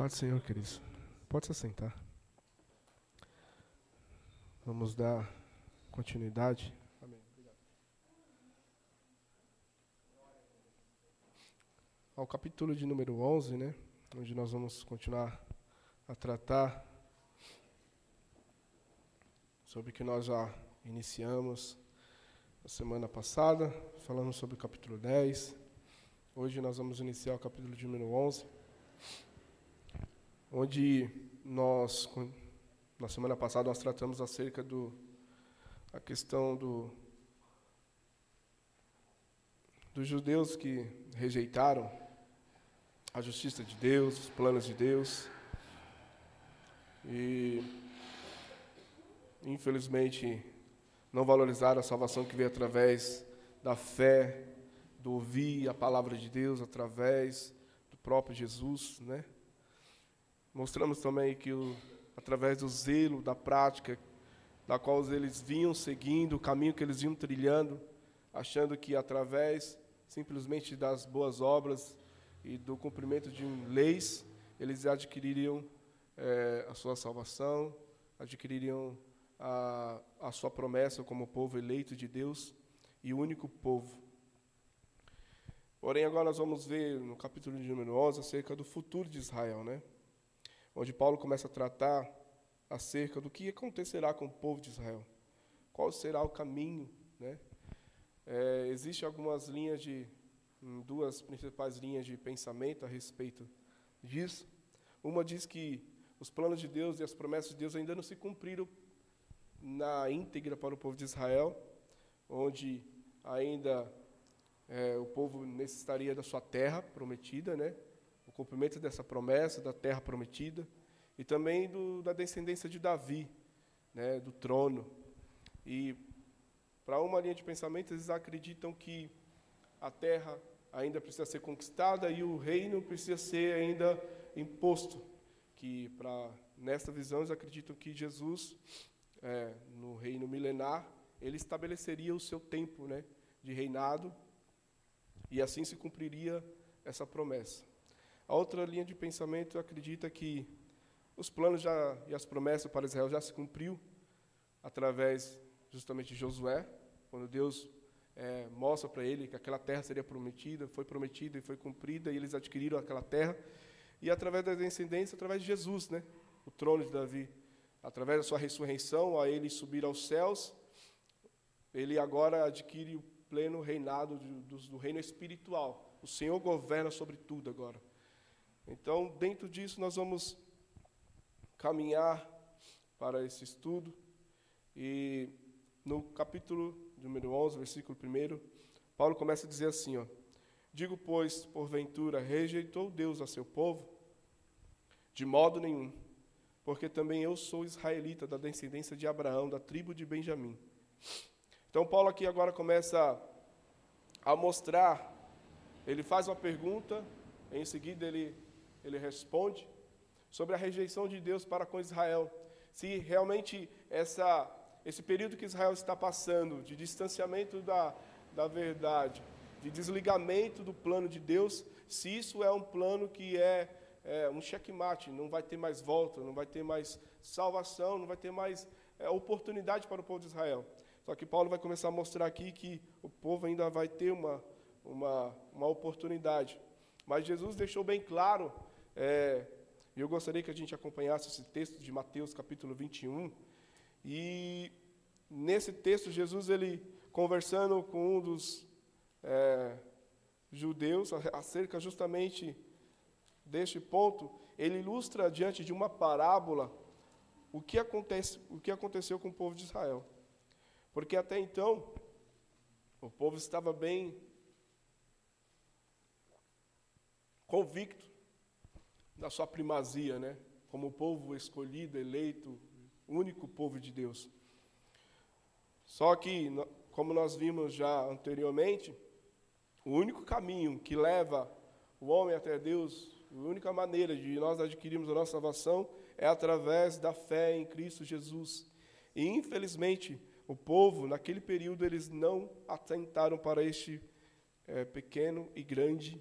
Paz do Senhor, queridos. Pode se assentar. Vamos dar continuidade. Ao capítulo de número 11, né? Onde nós vamos continuar a tratar sobre o que nós já iniciamos na semana passada. Falamos sobre o capítulo 10. Hoje nós vamos iniciar o capítulo de número 11 onde nós, na semana passada, nós tratamos acerca do a questão do dos judeus que rejeitaram a justiça de Deus, os planos de Deus. E infelizmente não valorizaram a salvação que veio através da fé, do ouvir a palavra de Deus através do próprio Jesus, né? Mostramos também que, o, através do zelo, da prática, da qual eles vinham seguindo, o caminho que eles vinham trilhando, achando que através simplesmente das boas obras e do cumprimento de leis, eles adquiririam é, a sua salvação, adquiririam a, a sua promessa como povo eleito de Deus e único povo. Porém, agora nós vamos ver no capítulo de número 11 acerca do futuro de Israel, né? Onde Paulo começa a tratar acerca do que acontecerá com o povo de Israel, qual será o caminho, né? É, Existem algumas linhas de, hum, duas principais linhas de pensamento a respeito disso. Uma diz que os planos de Deus e as promessas de Deus ainda não se cumpriram na íntegra para o povo de Israel, onde ainda é, o povo necessitaria da sua terra prometida, né? Cumprimento dessa promessa da terra prometida e também do, da descendência de Davi, né, do trono. E para uma linha de pensamento, eles acreditam que a terra ainda precisa ser conquistada e o reino precisa ser ainda imposto. Que para nesta visão eles acreditam que Jesus, é, no reino milenar, ele estabeleceria o seu tempo, né, de reinado e assim se cumpriria essa promessa. A outra linha de pensamento acredita que os planos já, e as promessas para Israel já se cumpriu através justamente de Josué, quando Deus é, mostra para ele que aquela terra seria prometida, foi prometida e foi cumprida, e eles adquiriram aquela terra. E através da descendência, através de Jesus, né, o trono de Davi, através da sua ressurreição, a ele subir aos céus, ele agora adquire o pleno reinado do, do reino espiritual. O Senhor governa sobre tudo agora. Então, dentro disso, nós vamos caminhar para esse estudo. E no capítulo número 11, versículo 1, Paulo começa a dizer assim: ó, Digo, pois, porventura, rejeitou Deus a seu povo? De modo nenhum, porque também eu sou israelita da descendência de Abraão, da tribo de Benjamim. Então, Paulo aqui agora começa a mostrar, ele faz uma pergunta, em seguida ele ele responde sobre a rejeição de Deus para com Israel. Se realmente essa, esse período que Israel está passando, de distanciamento da, da verdade, de desligamento do plano de Deus, se isso é um plano que é, é um checkmate, não vai ter mais volta, não vai ter mais salvação, não vai ter mais é, oportunidade para o povo de Israel. Só que Paulo vai começar a mostrar aqui que o povo ainda vai ter uma, uma, uma oportunidade. Mas Jesus deixou bem claro é, eu gostaria que a gente acompanhasse esse texto de Mateus capítulo 21. E nesse texto, Jesus, ele conversando com um dos é, judeus acerca justamente deste ponto, ele ilustra diante de uma parábola o que, acontece, o que aconteceu com o povo de Israel. Porque até então, o povo estava bem convicto da sua primazia, né? Como povo escolhido, eleito, único povo de Deus. Só que, como nós vimos já anteriormente, o único caminho que leva o homem até Deus, a única maneira de nós adquirirmos a nossa salvação é através da fé em Cristo Jesus. E infelizmente, o povo, naquele período, eles não atentaram para este é, pequeno e grande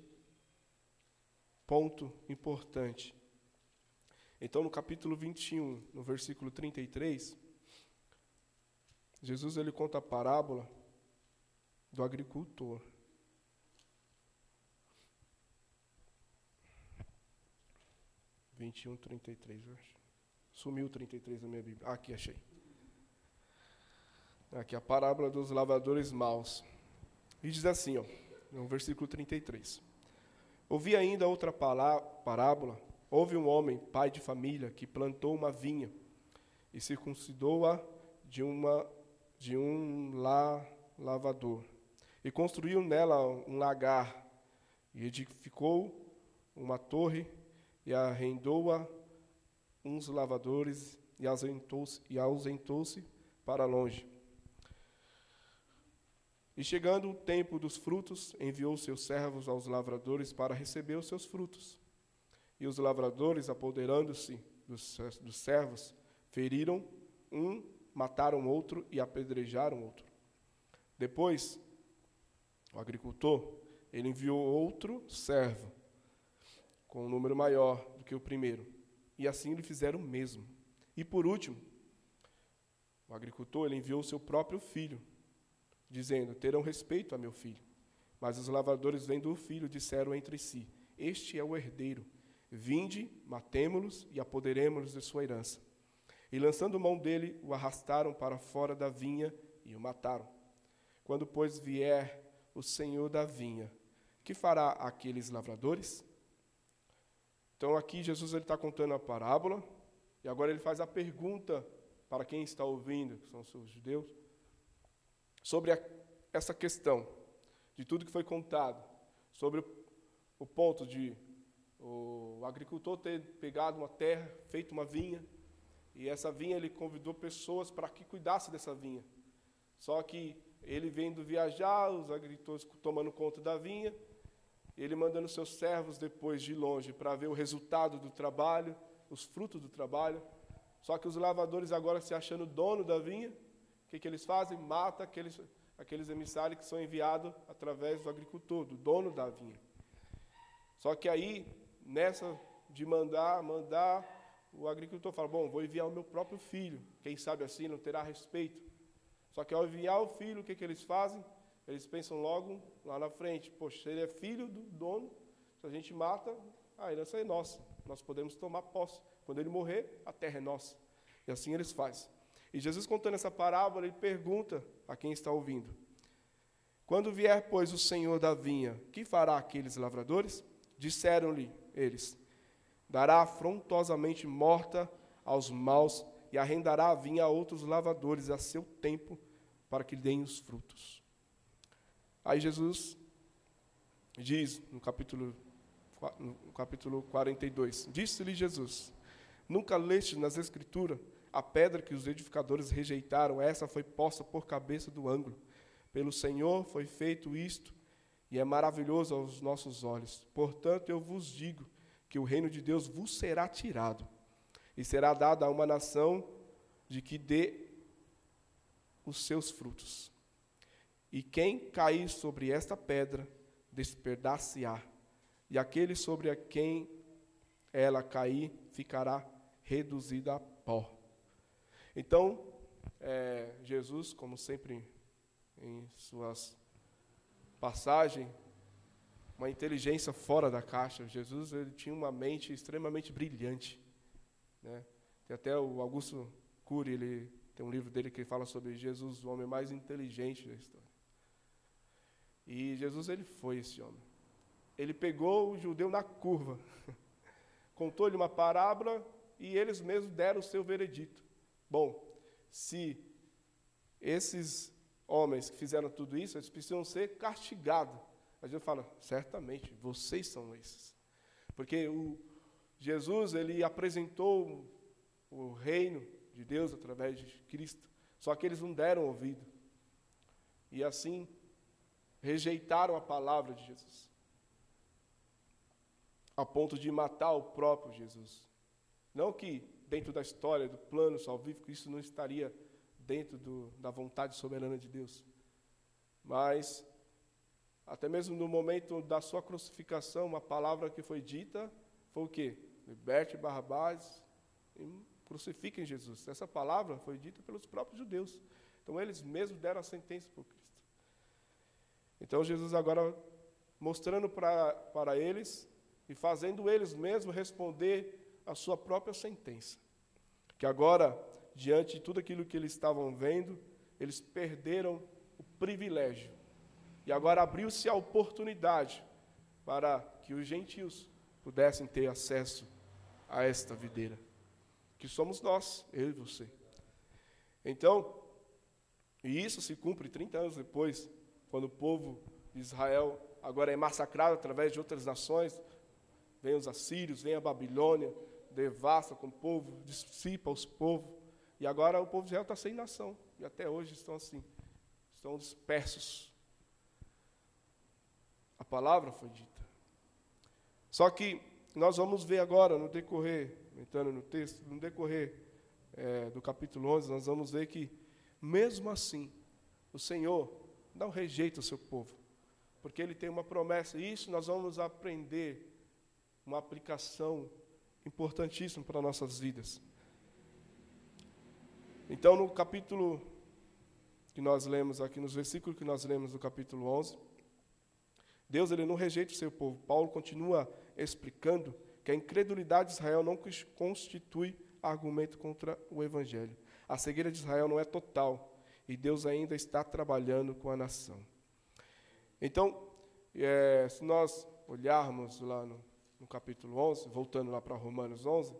ponto importante. Então, no capítulo 21, no versículo 33, Jesus ele conta a parábola do agricultor. Vinte e um, trinta e três, Sumiu o 33 na minha Bíblia. Ah, aqui, achei. Aqui, a parábola dos lavadores maus. E diz assim, ó, no versículo 33. Ouvi ainda outra parábola. Houve um homem, pai de família, que plantou uma vinha e circuncidou-a de, de um la, lavador. E construiu nela um lagar, e edificou uma torre, e arrendou-a uns lavadores, e ausentou-se ausentou para longe. E chegando o tempo dos frutos, enviou seus servos aos lavradores para receber os seus frutos. E os lavradores, apoderando-se dos, dos servos, feriram um, mataram outro e apedrejaram outro. Depois, o agricultor, ele enviou outro servo, com um número maior do que o primeiro. E assim lhe fizeram o mesmo. E por último, o agricultor, ele enviou seu próprio filho, dizendo: Terão respeito a meu filho. Mas os lavradores, vendo o filho, disseram entre si: Este é o herdeiro. Vinde, matemo-los e apoderemos-los de sua herança. E lançando mão dele, o arrastaram para fora da vinha e o mataram. Quando, pois, vier o senhor da vinha, que fará aqueles lavradores? Então, aqui Jesus está contando a parábola, e agora ele faz a pergunta para quem está ouvindo, que são os judeus, sobre a, essa questão de tudo que foi contado, sobre o, o ponto de o agricultor ter pegado uma terra, feito uma vinha, e essa vinha ele convidou pessoas para que cuidassem dessa vinha. Só que ele vendo viajar, os agricultores tomando conta da vinha, ele mandando seus servos depois de longe para ver o resultado do trabalho, os frutos do trabalho. Só que os lavadores agora se achando dono da vinha, o que, que eles fazem? Mata aqueles, aqueles emissários que são enviados através do agricultor, do dono da vinha. Só que aí, nessa de mandar, mandar, o agricultor fala: Bom, vou enviar o meu próprio filho. Quem sabe assim não terá respeito. Só que ao enviar o filho, o que, que eles fazem? Eles pensam logo lá na frente: Poxa, ele é filho do dono, se a gente mata, a herança é nossa. Nós podemos tomar posse. Quando ele morrer, a terra é nossa. E assim eles fazem. E Jesus contando essa parábola, ele pergunta a quem está ouvindo: Quando vier, pois, o Senhor da vinha, que fará aqueles lavradores? Disseram-lhe eles: Dará afrontosamente morta aos maus e arrendará a vinha a outros lavadores a seu tempo, para que deem os frutos. Aí Jesus diz no capítulo, no capítulo 42: Disse-lhe Jesus: Nunca leste nas Escrituras a pedra que os edificadores rejeitaram, essa foi posta por cabeça do ângulo. Pelo Senhor foi feito isto, e é maravilhoso aos nossos olhos. Portanto, eu vos digo que o reino de Deus vos será tirado, e será dado a uma nação de que dê os seus frutos. E quem cair sobre esta pedra, despedaçar-se-á, e aquele sobre a quem ela cair, ficará reduzido a pó. Então, é, Jesus, como sempre em suas passagens, uma inteligência fora da caixa. Jesus ele tinha uma mente extremamente brilhante. Né? Tem até o Augusto Cury, ele tem um livro dele que fala sobre Jesus, o homem mais inteligente da história. E Jesus ele foi esse homem. Ele pegou o judeu na curva, contou-lhe uma parábola e eles mesmos deram o seu veredito. Bom, se esses homens que fizeram tudo isso, eles precisam ser castigados. A gente fala, certamente, vocês são esses. Porque o Jesus, ele apresentou o reino de Deus através de Cristo, só que eles não deram ouvido. E assim, rejeitaram a palavra de Jesus. A ponto de matar o próprio Jesus. Não que dentro da história, do plano salvífico, isso não estaria dentro do, da vontade soberana de Deus. Mas, até mesmo no momento da sua crucificação, uma palavra que foi dita foi o quê? Liberte Barrabás crucifiquem Jesus. Essa palavra foi dita pelos próprios judeus. Então eles mesmos deram a sentença por Cristo. Então Jesus agora mostrando para eles e fazendo eles mesmos responder a sua própria sentença. Que agora, diante de tudo aquilo que eles estavam vendo, eles perderam o privilégio. E agora abriu-se a oportunidade para que os gentios pudessem ter acesso a esta videira, que somos nós, eu e você. Então, e isso se cumpre 30 anos depois, quando o povo de Israel agora é massacrado através de outras nações, vem os assírios, vem a Babilônia, devasta com o povo, dissipa os povos, e agora o povo de Israel está sem nação, e até hoje estão assim, estão dispersos. A palavra foi dita. Só que nós vamos ver agora, no decorrer, entrando no texto, no decorrer é, do capítulo 11, nós vamos ver que, mesmo assim, o Senhor não rejeita o seu povo, porque Ele tem uma promessa, e isso nós vamos aprender uma aplicação importantíssima para nossas vidas. Então, no capítulo que nós lemos aqui, nos versículos que nós lemos do capítulo 11, Deus ele não rejeita o seu povo. Paulo continua explicando que a incredulidade de Israel não constitui argumento contra o evangelho. A cegueira de Israel não é total e Deus ainda está trabalhando com a nação. Então, é, se nós olharmos lá no, no, capítulo 11, voltando lá para Romanos 11,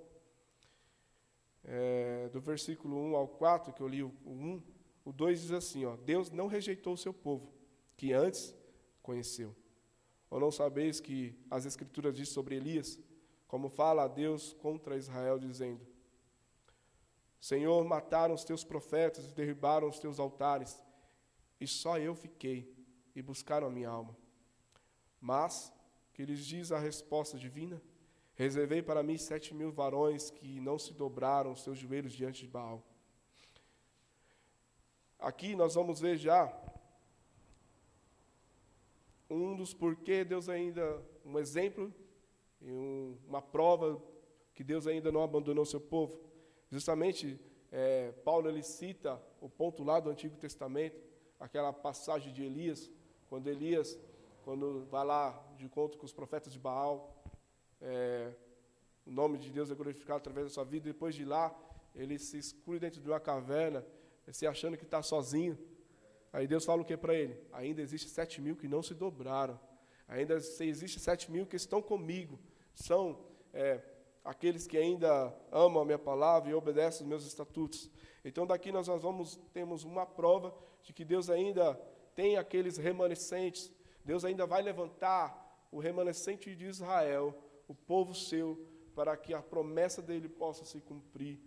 é, do versículo 1 ao 4, que eu li o, o 1, o 2 diz assim: ó, Deus não rejeitou o seu povo, que antes conheceu. Ou não sabeis que as Escrituras dizem sobre Elias, como fala a Deus contra Israel, dizendo: Senhor, mataram os teus profetas e derribaram os teus altares, e só eu fiquei, e buscaram a minha alma. Mas, que lhes diz a resposta divina? Reservei para mim sete mil varões que não se dobraram seus joelhos diante de Baal. Aqui nós vamos ver já um dos porquê Deus ainda, um exemplo um, uma prova que Deus ainda não abandonou seu povo. Justamente, é, Paulo ele cita o ponto lá do Antigo Testamento, aquela passagem de Elias, quando Elias, quando vai lá de encontro com os profetas de Baal, é, o nome de Deus é glorificado através da sua vida, depois de lá, ele se escura dentro de uma caverna, se achando que está sozinho, Aí Deus fala o que para ele? Ainda existe sete mil que não se dobraram. Ainda existe sete mil que estão comigo. São é, aqueles que ainda amam a minha palavra e obedecem os meus estatutos. Então daqui nós, nós vamos temos uma prova de que Deus ainda tem aqueles remanescentes. Deus ainda vai levantar o remanescente de Israel, o povo seu, para que a promessa dele possa se cumprir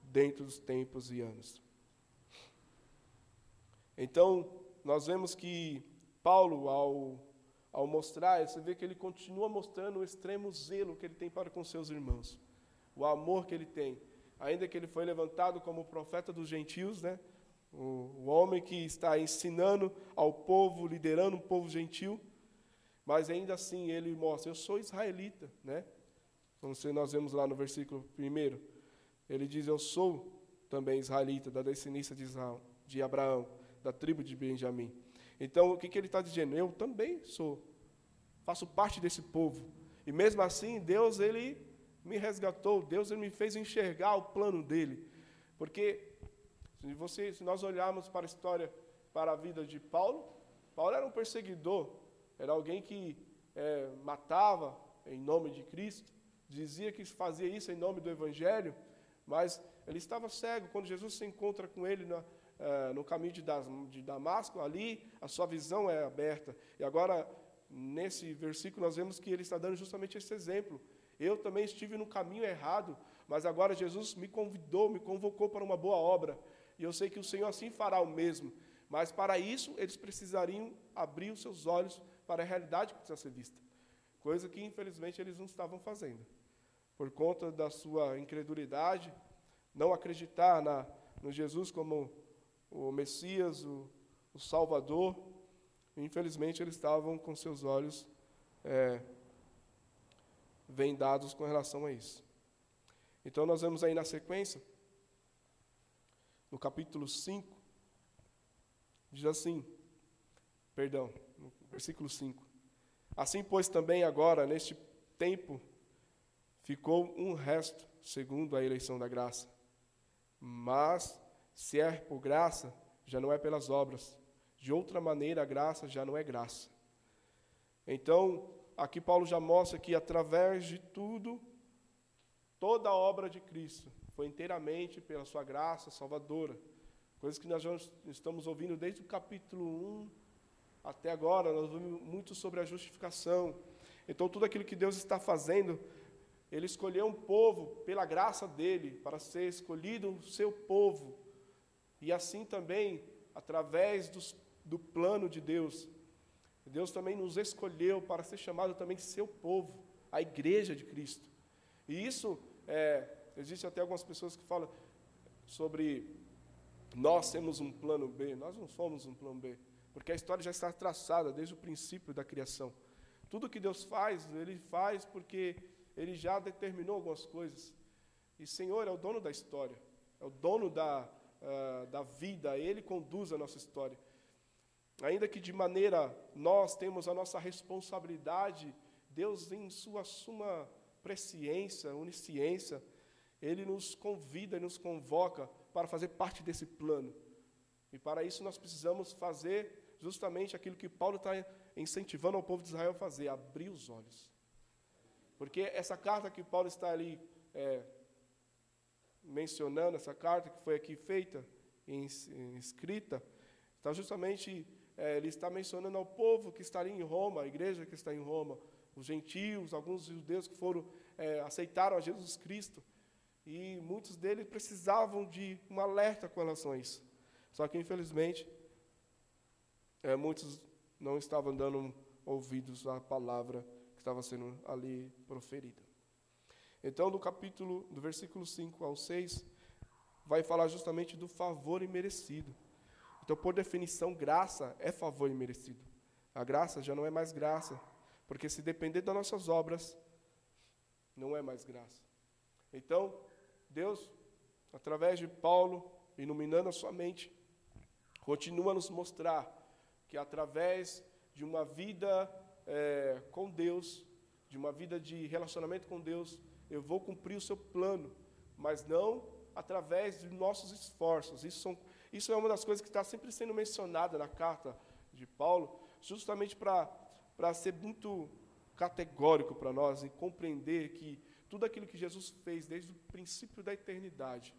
dentro dos tempos e anos. Então, nós vemos que Paulo, ao, ao mostrar, você vê que ele continua mostrando o extremo zelo que ele tem para com seus irmãos, o amor que ele tem. Ainda que ele foi levantado como profeta dos gentios, né? O, o homem que está ensinando ao povo, liderando um povo gentil, mas ainda assim ele mostra: Eu sou israelita. Né? Como nós vemos lá no versículo 1, ele diz: Eu sou também israelita, da descendência de, Israel, de Abraão da tribo de Benjamim. Então, o que, que ele está dizendo? Eu também sou, faço parte desse povo. E mesmo assim, Deus, ele me resgatou, Deus, ele me fez enxergar o plano dele. Porque, se, você, se nós olharmos para a história, para a vida de Paulo, Paulo era um perseguidor, era alguém que é, matava em nome de Cristo, dizia que fazia isso em nome do Evangelho, mas ele estava cego. Quando Jesus se encontra com ele na, uh, no caminho de, de Damasco, ali a sua visão é aberta. E agora, nesse versículo, nós vemos que ele está dando justamente esse exemplo. Eu também estive no caminho errado, mas agora Jesus me convidou, me convocou para uma boa obra. E eu sei que o Senhor assim fará o mesmo. Mas para isso, eles precisariam abrir os seus olhos para a realidade que precisa ser vista. Coisa que, infelizmente, eles não estavam fazendo. Por conta da sua incredulidade, não acreditar na, no Jesus como o Messias, o, o Salvador. Infelizmente, eles estavam com seus olhos é, vendados com relação a isso. Então nós vemos aí na sequência, no capítulo 5, diz assim, perdão, no versículo 5. Assim, pois, também agora, neste tempo, ficou um resto, segundo a eleição da graça. Mas, se é por graça, já não é pelas obras. De outra maneira, a graça já não é graça. Então, aqui Paulo já mostra que através de tudo, toda a obra de Cristo foi inteiramente pela sua graça salvadora. Coisas que nós já estamos ouvindo desde o capítulo 1 até agora, nós ouvimos muito sobre a justificação. Então, tudo aquilo que Deus está fazendo, Ele escolheu um povo pela graça dele, para ser escolhido o seu povo. E assim também, através dos, do plano de Deus, Deus também nos escolheu para ser chamado também seu povo, a igreja de Cristo. E isso, é, existe até algumas pessoas que falam sobre nós temos um plano B. Nós não somos um plano B, porque a história já está traçada desde o princípio da criação. Tudo que Deus faz, Ele faz porque Ele já determinou algumas coisas. E Senhor é o dono da história, é o dono da, uh, da vida, Ele conduz a nossa história. Ainda que de maneira nós temos a nossa responsabilidade, Deus, em sua suma presciência, onisciência, Ele nos convida e nos convoca para fazer parte desse plano. E para isso nós precisamos fazer justamente aquilo que Paulo está incentivando ao povo de Israel a fazer, abrir os olhos. Porque essa carta que Paulo está ali é, mencionando, essa carta que foi aqui feita, escrita, está justamente é, ele está mencionando ao povo que estaria em Roma, a igreja que está em Roma, os gentios, alguns judeus que foram é, aceitaram a Jesus Cristo, e muitos deles precisavam de um alerta com relação a isso. Só que, infelizmente, é, muitos não estavam dando ouvidos à palavra que estava sendo ali proferida. Então, do capítulo, do versículo 5 ao 6, vai falar justamente do favor imerecido. Então, por definição, graça é favor imerecido. A graça já não é mais graça, porque se depender das nossas obras, não é mais graça. Então, Deus, através de Paulo, iluminando a sua mente, continua a nos mostrar que através de uma vida é, com Deus, de uma vida de relacionamento com Deus, eu vou cumprir o seu plano, mas não através de nossos esforços. Isso são isso é uma das coisas que está sempre sendo mencionada na carta de Paulo, justamente para ser muito categórico para nós e compreender que tudo aquilo que Jesus fez desde o princípio da eternidade,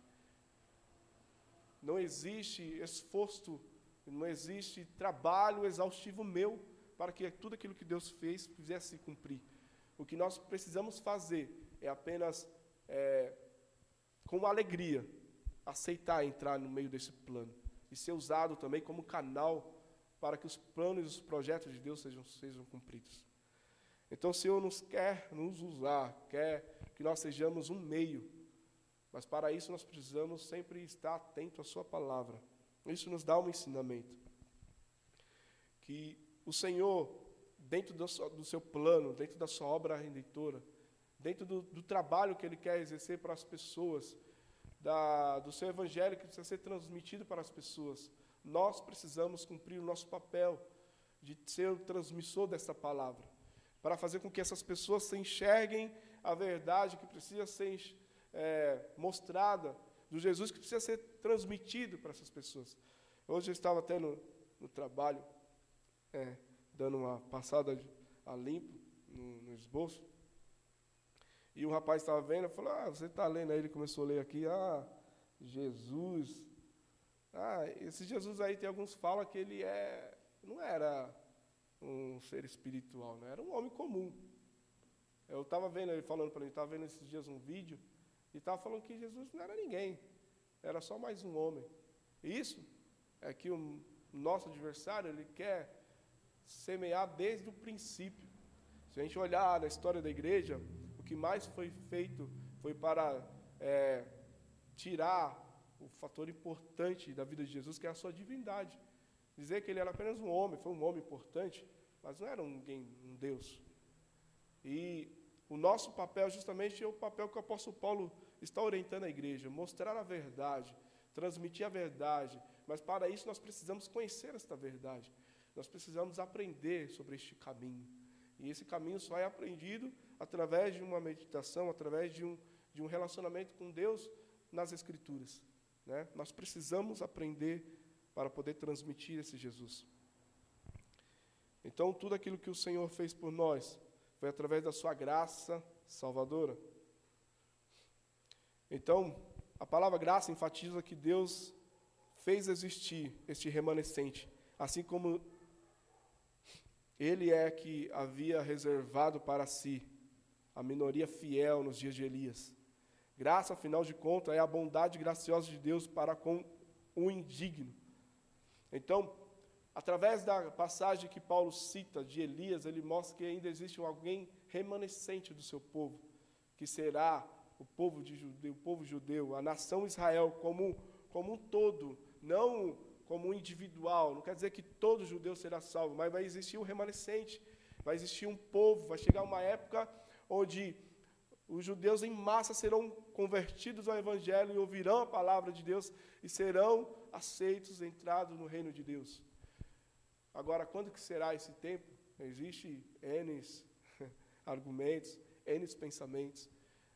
não existe esforço, não existe trabalho exaustivo meu para que tudo aquilo que Deus fez fizesse cumprir. O que nós precisamos fazer é apenas, é, com alegria, aceitar entrar no meio desse plano e ser usado também como canal para que os planos e os projetos de Deus sejam, sejam cumpridos. Então o Senhor nos quer nos usar, quer que nós sejamos um meio, mas para isso nós precisamos sempre estar atento à Sua palavra. Isso nos dá um ensinamento. Que o Senhor, dentro do seu, do seu plano, dentro da Sua obra redentora, dentro do, do trabalho que Ele quer exercer para as pessoas, da, do seu evangelho que precisa ser transmitido para as pessoas. Nós precisamos cumprir o nosso papel de ser o transmissor dessa palavra, para fazer com que essas pessoas se enxerguem a verdade que precisa ser é, mostrada, do Jesus que precisa ser transmitido para essas pessoas. Hoje eu estava até no, no trabalho, é, dando uma passada a limpo no, no esboço, e o rapaz estava vendo, falou, ah, você está lendo aí, ele começou a ler aqui, ah, Jesus. Ah, esse Jesus aí tem alguns falam que ele é, não era um ser espiritual, né? era um homem comum. Eu estava vendo ele falando para mim, estava vendo esses dias um vídeo, e estava falando que Jesus não era ninguém, era só mais um homem. Isso é que o nosso adversário, ele quer semear desde o princípio. Se a gente olhar na história da igreja, o que mais foi feito foi para é, tirar o fator importante da vida de Jesus, que é a sua divindade. Dizer que ele era apenas um homem, foi um homem importante, mas não era um, um Deus. E O nosso papel, justamente, é o papel que o apóstolo Paulo está orientando a igreja: mostrar a verdade, transmitir a verdade. Mas para isso nós precisamos conhecer esta verdade. Nós precisamos aprender sobre este caminho. E esse caminho só é aprendido através de uma meditação, através de um, de um relacionamento com Deus nas Escrituras. Né? Nós precisamos aprender para poder transmitir esse Jesus. Então, tudo aquilo que o Senhor fez por nós foi através da Sua graça salvadora. Então, a palavra graça enfatiza que Deus fez existir este remanescente, assim como Ele é que havia reservado para si a minoria fiel nos dias de Elias. Graça, afinal de contas, é a bondade graciosa de Deus para com o indigno. Então, através da passagem que Paulo cita de Elias, ele mostra que ainda existe alguém remanescente do seu povo, que será o povo, de judeu, o povo judeu, a nação Israel como, como um todo, não como um individual. Não quer dizer que todo judeu será salvo, mas vai existir um remanescente, vai existir um povo, vai chegar uma época onde os judeus em massa serão convertidos ao Evangelho e ouvirão a palavra de Deus e serão aceitos, entrados no reino de Deus. Agora, quando que será esse tempo? Existe N argumentos, N pensamentos.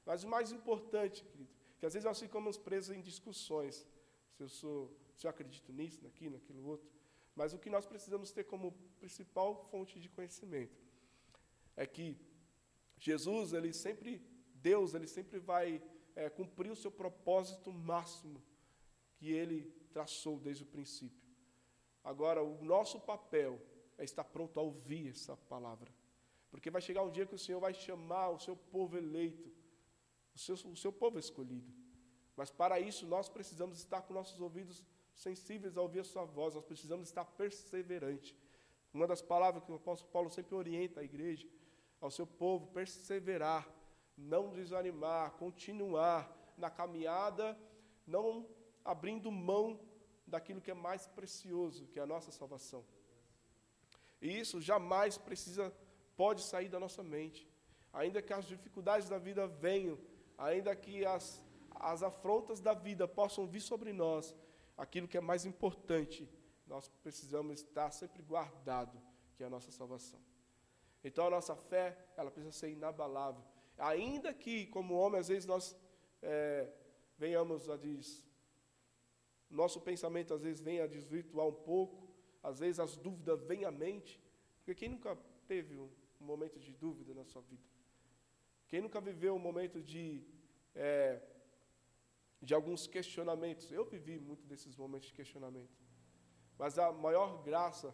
Mas o mais importante, querido, que às vezes nós ficamos presos em discussões. Se eu sou, se eu acredito nisso, naquilo, naquilo outro. Mas o que nós precisamos ter como principal fonte de conhecimento é que Jesus, ele sempre, Deus, ele sempre vai é, cumprir o seu propósito máximo que ele traçou desde o princípio. Agora, o nosso papel é estar pronto a ouvir essa palavra. Porque vai chegar um dia que o Senhor vai chamar o seu povo eleito, o seu, o seu povo escolhido. Mas para isso nós precisamos estar com nossos ouvidos sensíveis a ouvir a sua voz, nós precisamos estar perseverante. Uma das palavras que o apóstolo Paulo sempre orienta a igreja ao seu povo perseverar, não desanimar, continuar na caminhada, não abrindo mão daquilo que é mais precioso, que é a nossa salvação. E isso jamais precisa, pode sair da nossa mente. Ainda que as dificuldades da vida venham, ainda que as, as afrontas da vida possam vir sobre nós, aquilo que é mais importante, nós precisamos estar sempre guardado, que é a nossa salvação. Então a nossa fé, ela precisa ser inabalável. Ainda que, como homem, às vezes nós é, venhamos a diz, nosso pensamento às vezes vem a desvirtuar um pouco, às vezes as dúvidas vêm à mente, porque quem nunca teve um, momento de dúvida na sua vida? Quem nunca viveu um momento de, é, de alguns questionamentos? Eu vivi muito desses momentos de questionamento. Mas a maior graça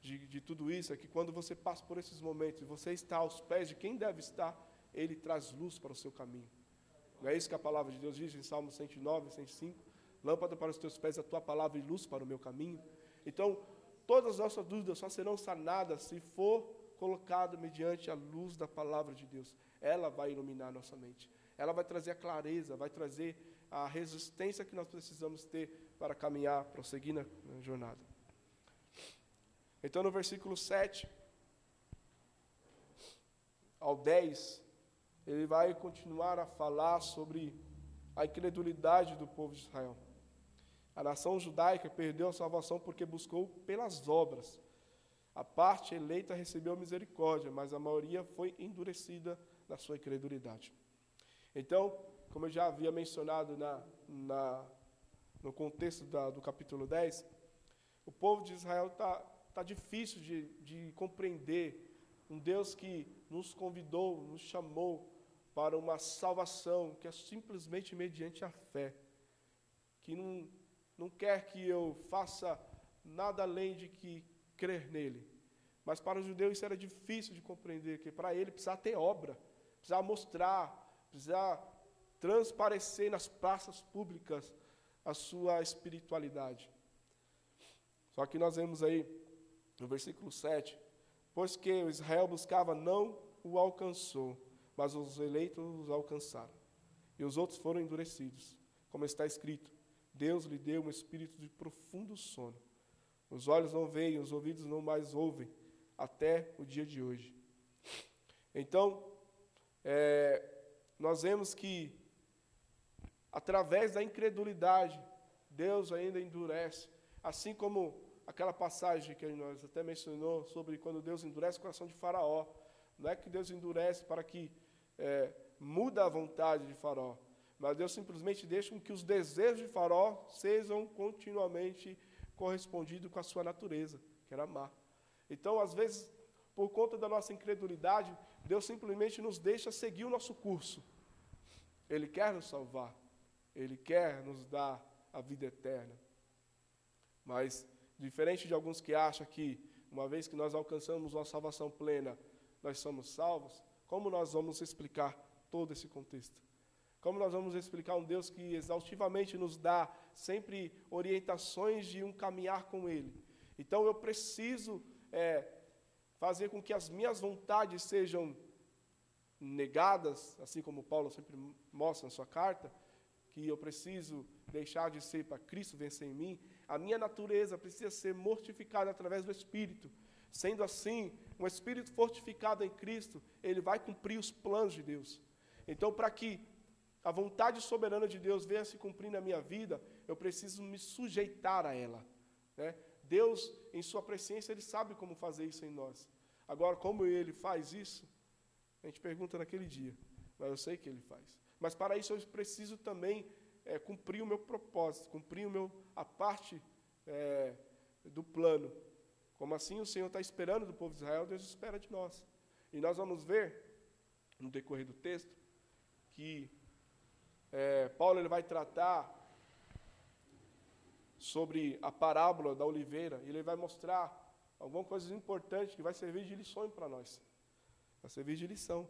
de, de tudo isso é que quando você passa por esses momentos e você está aos pés de quem deve estar, ele traz luz para o seu caminho. Não é isso que a palavra de Deus diz em Salmo 109, 105? Lâmpada para os teus pés, a tua palavra e luz para o meu caminho. Então, todas as nossas dúvidas só serão sanadas se for colocado mediante a luz da palavra de Deus. Ela vai iluminar a nossa mente. Ela vai trazer a clareza, vai trazer a resistência que nós precisamos ter para caminhar, prosseguir na, na jornada. Então, no versículo 7 ao 10, ele vai continuar a falar sobre a incredulidade do povo de Israel. A nação judaica perdeu a salvação porque buscou pelas obras. A parte eleita recebeu misericórdia, mas a maioria foi endurecida na sua incredulidade. Então, como eu já havia mencionado na, na no contexto da, do capítulo 10, o povo de Israel está tá difícil de, de compreender um Deus que nos convidou, nos chamou para uma salvação que é simplesmente mediante a fé, que não, não quer que eu faça nada além de que crer nele. Mas para o judeu isso era difícil de compreender, que para ele precisava ter obra, precisava mostrar, precisava transparecer nas praças públicas a sua espiritualidade. Só que nós vemos aí no versículo 7, pois que Israel buscava não o alcançou, mas os eleitos os alcançaram. E os outros foram endurecidos. Como está escrito, Deus lhe deu um espírito de profundo sono. Os olhos não veem, os ouvidos não mais ouvem, até o dia de hoje. Então, é, nós vemos que, através da incredulidade, Deus ainda endurece, assim como aquela passagem que nós até mencionou sobre quando Deus endurece o coração de Faraó. Não é que Deus endurece para que é, muda a vontade de Faraó, mas Deus simplesmente deixa que os desejos de Faraó sejam continuamente correspondidos com a sua natureza, que era amar. Então, às vezes, por conta da nossa incredulidade, Deus simplesmente nos deixa seguir o nosso curso. Ele quer nos salvar, Ele quer nos dar a vida eterna. Mas, diferente de alguns que acham que, uma vez que nós alcançamos uma salvação plena, nós somos salvos, como nós vamos explicar todo esse contexto? Como nós vamos explicar um Deus que exaustivamente nos dá sempre orientações de um caminhar com Ele? Então eu preciso é, fazer com que as minhas vontades sejam negadas, assim como Paulo sempre mostra na sua carta, que eu preciso deixar de ser para Cristo vencer em mim, a minha natureza precisa ser mortificada através do Espírito. Sendo assim, um espírito fortificado em Cristo, ele vai cumprir os planos de Deus. Então, para que a vontade soberana de Deus venha se cumprir na minha vida, eu preciso me sujeitar a ela. Né? Deus, em sua presciência, Ele sabe como fazer isso em nós. Agora, como Ele faz isso, a gente pergunta naquele dia, mas eu sei que Ele faz. Mas para isso eu preciso também é, cumprir o meu propósito, cumprir o meu, a parte é, do plano. Como assim o Senhor está esperando do povo de Israel, Deus espera de nós. E nós vamos ver, no decorrer do texto, que é, Paulo ele vai tratar sobre a parábola da oliveira, e ele vai mostrar alguma coisa importante que vai servir de lição para nós. Vai servir de lição.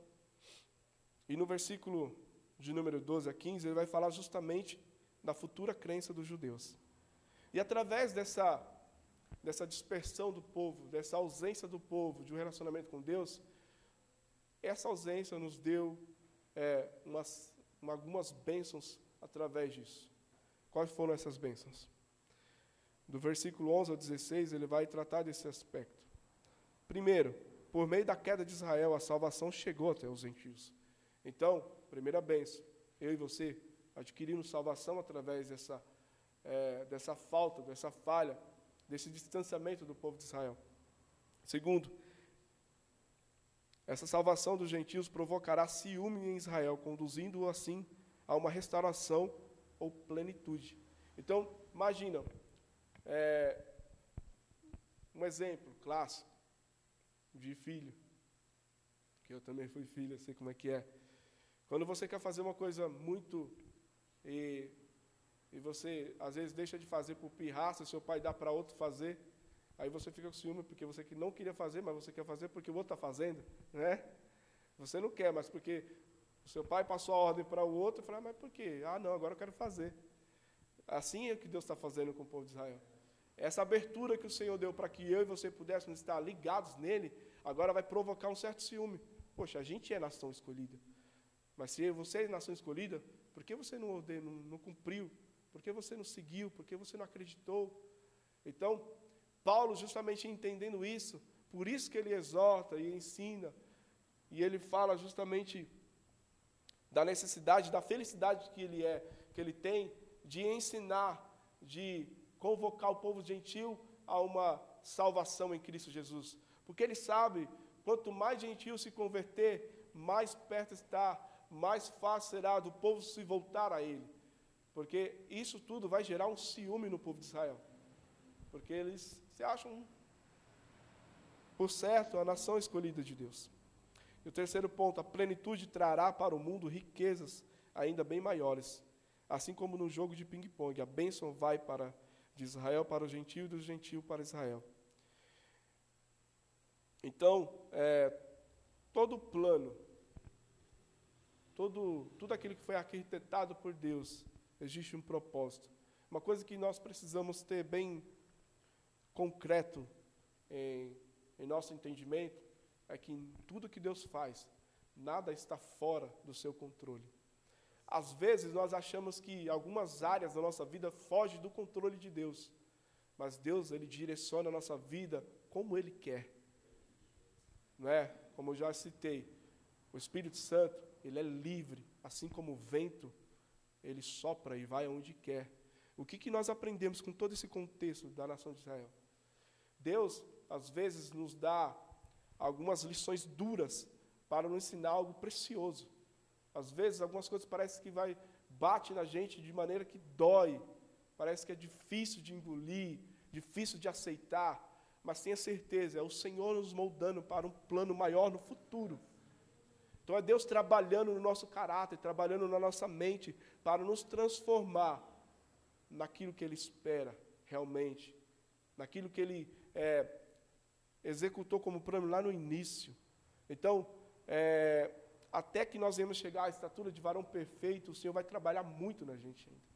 E no versículo de número 12 a 15, ele vai falar justamente da futura crença dos judeus. E através dessa, dessa dispersão do povo, dessa ausência do povo de um relacionamento com Deus, essa ausência nos deu é, umas algumas bênçãos através disso. Quais foram essas bênçãos? Do versículo 11 ao 16, ele vai tratar desse aspecto. Primeiro, por meio da queda de Israel, a salvação chegou até os gentios. Então, primeira bênção, eu e você adquirimos salvação através dessa, é, dessa falta, dessa falha, desse distanciamento do povo de Israel. Segundo, essa salvação dos gentios provocará ciúme em Israel, conduzindo-o assim a uma restauração ou plenitude. Então, imagina, é, um exemplo clássico de filho, que eu também fui filho, eu sei como é que é. Quando você quer fazer uma coisa muito e, e você às vezes deixa de fazer por pirraça, seu pai dá para outro fazer, Aí você fica com ciúme porque você que não queria fazer, mas você quer fazer porque o outro está fazendo, né? Você não quer, mas porque o seu pai passou a ordem para o outro, e fala, ah, mas por quê? Ah, não, agora eu quero fazer. Assim é que Deus está fazendo com o povo de Israel. Essa abertura que o Senhor deu para que eu e você pudéssemos estar ligados nele, agora vai provocar um certo ciúme. Poxa, a gente é nação escolhida. Mas se você é nação escolhida, por que você não, não, não cumpriu? Por que você não seguiu? Por que você não acreditou? Então, Paulo, justamente entendendo isso, por isso que ele exorta e ensina, e ele fala justamente da necessidade, da felicidade que ele é, que ele tem de ensinar, de convocar o povo gentil a uma salvação em Cristo Jesus. Porque ele sabe, quanto mais gentil se converter, mais perto está, mais fácil será do povo se voltar a ele. Porque isso tudo vai gerar um ciúme no povo de Israel. Porque eles se acham, por certo, a nação escolhida de Deus. E o terceiro ponto, a plenitude trará para o mundo riquezas ainda bem maiores. Assim como no jogo de ping-pong, a bênção vai para de Israel para o gentio e do gentio para Israel. Então, é, todo plano, todo, tudo aquilo que foi arquitetado por Deus, existe um propósito. Uma coisa que nós precisamos ter bem concreto em, em nosso entendimento é que em tudo que Deus faz, nada está fora do seu controle. Às vezes nós achamos que algumas áreas da nossa vida fogem do controle de Deus, mas Deus ele direciona a nossa vida como Ele quer, não é? Como eu já citei, O Espírito Santo, ele é livre, assim como o vento, ele sopra e vai aonde quer. O que, que nós aprendemos com todo esse contexto da nação de Israel? Deus, às vezes, nos dá algumas lições duras para nos ensinar algo precioso. Às vezes, algumas coisas parecem que vai bate na gente de maneira que dói, parece que é difícil de engolir, difícil de aceitar, mas tenha certeza, é o Senhor nos moldando para um plano maior no futuro. Então é Deus trabalhando no nosso caráter, trabalhando na nossa mente, para nos transformar naquilo que Ele espera realmente, naquilo que Ele é, executou como plano lá no início. Então, é, até que nós venhamos chegar à estatura de varão perfeito, o Senhor vai trabalhar muito na gente ainda.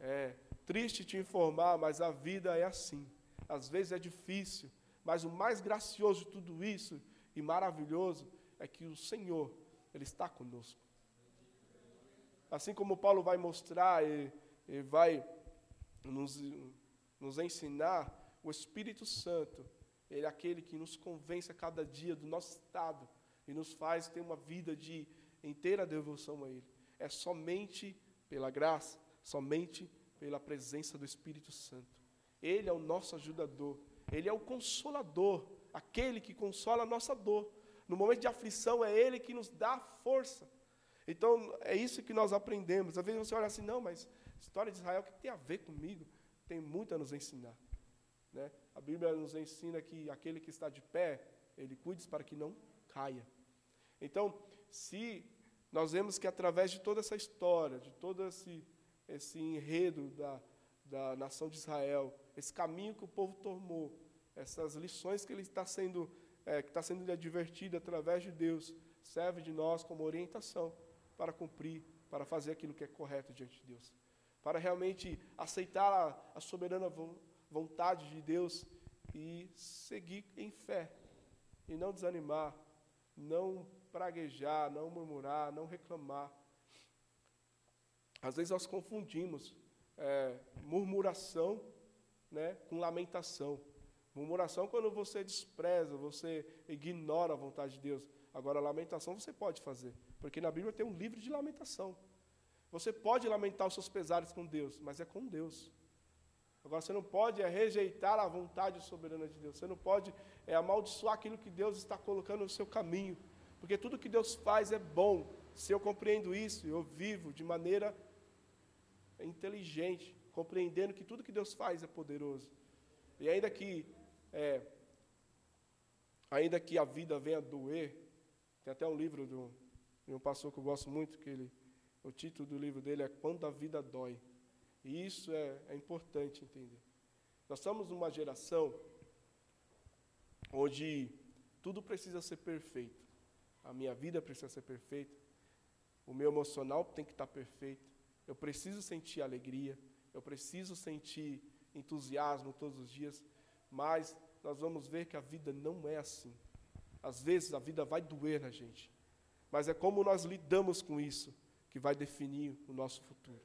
É triste te informar, mas a vida é assim. Às vezes é difícil, mas o mais gracioso de tudo isso e maravilhoso é que o Senhor, Ele está conosco. Assim como Paulo vai mostrar e, e vai nos, nos ensinar, o Espírito Santo, Ele é aquele que nos convence a cada dia do nosso estado e nos faz ter uma vida de inteira devoção a Ele. É somente pela graça, somente pela presença do Espírito Santo. Ele é o nosso ajudador, Ele é o consolador, aquele que consola a nossa dor. No momento de aflição, é Ele que nos dá força. Então, é isso que nós aprendemos. Às vezes você olha assim, não, mas história de Israel, o que tem a ver comigo? Tem muito a nos ensinar. Né? A Bíblia nos ensina que aquele que está de pé, ele cuide para que não caia. Então, se nós vemos que através de toda essa história, de todo esse, esse enredo da, da nação de Israel, esse caminho que o povo tomou, essas lições que ele está sendo, é, que está sendo advertido através de Deus, serve de nós como orientação para cumprir, para fazer aquilo que é correto diante de Deus, para realmente aceitar a, a soberana vontade de Deus e seguir em fé e não desanimar, não praguejar, não murmurar, não reclamar. Às vezes nós confundimos é, murmuração né, com lamentação. Murmuração quando você despreza, você ignora a vontade de Deus. Agora, lamentação você pode fazer, porque na Bíblia tem um livro de lamentação. Você pode lamentar os seus pesares com Deus, mas é com Deus. Agora, você não pode é, rejeitar a vontade soberana de Deus. Você não pode é, amaldiçoar aquilo que Deus está colocando no seu caminho. Porque tudo que Deus faz é bom. Se eu compreendo isso, eu vivo de maneira inteligente, compreendendo que tudo que Deus faz é poderoso. E ainda que, é, ainda que a vida venha doer, tem até um livro do, de um pastor que eu gosto muito, que ele, o título do livro dele é Quando a Vida Dói. E isso é, é importante entender. Nós estamos numa geração onde tudo precisa ser perfeito a minha vida precisa ser perfeita, o meu emocional tem que estar perfeito, eu preciso sentir alegria, eu preciso sentir entusiasmo todos os dias, mas nós vamos ver que a vida não é assim. Às vezes a vida vai doer na gente, mas é como nós lidamos com isso que vai definir o nosso futuro.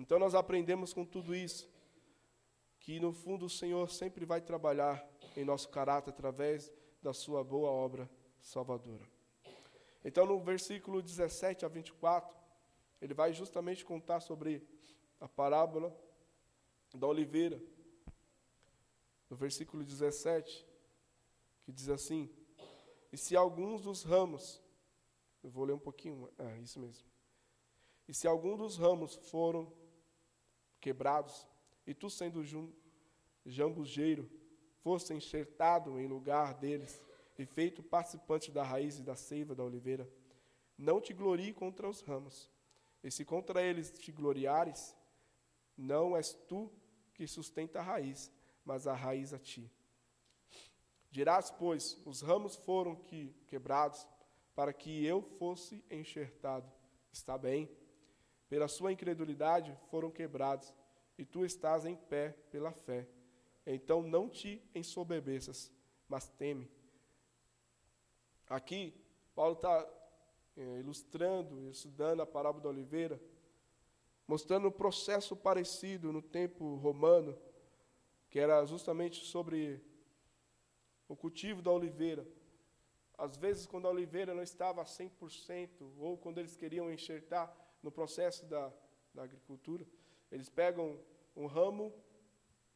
Então nós aprendemos com tudo isso que no fundo o Senhor sempre vai trabalhar em nosso caráter através da sua boa obra salvadora. Então, no versículo 17 a 24, ele vai justamente contar sobre a parábola da oliveira. No versículo 17, que diz assim: E se alguns dos ramos, eu vou ler um pouquinho, é isso mesmo. E se algum dos ramos foram quebrados, e tu sendo jambujeiro, fosse enxertado em lugar deles, e feito participante da raiz e da seiva da oliveira, não te glorie contra os ramos. E se contra eles te gloriares, não és tu que sustenta a raiz, mas a raiz a ti. Dirás, pois, os ramos foram que, quebrados, para que eu fosse enxertado. Está bem. Pela sua incredulidade foram quebrados, e tu estás em pé pela fé. Então não te ensoberbeças, mas teme Aqui, Paulo está é, ilustrando, estudando a parábola da oliveira, mostrando um processo parecido no tempo romano, que era justamente sobre o cultivo da oliveira. Às vezes, quando a oliveira não estava a 100%, ou quando eles queriam enxertar no processo da, da agricultura, eles pegam um ramo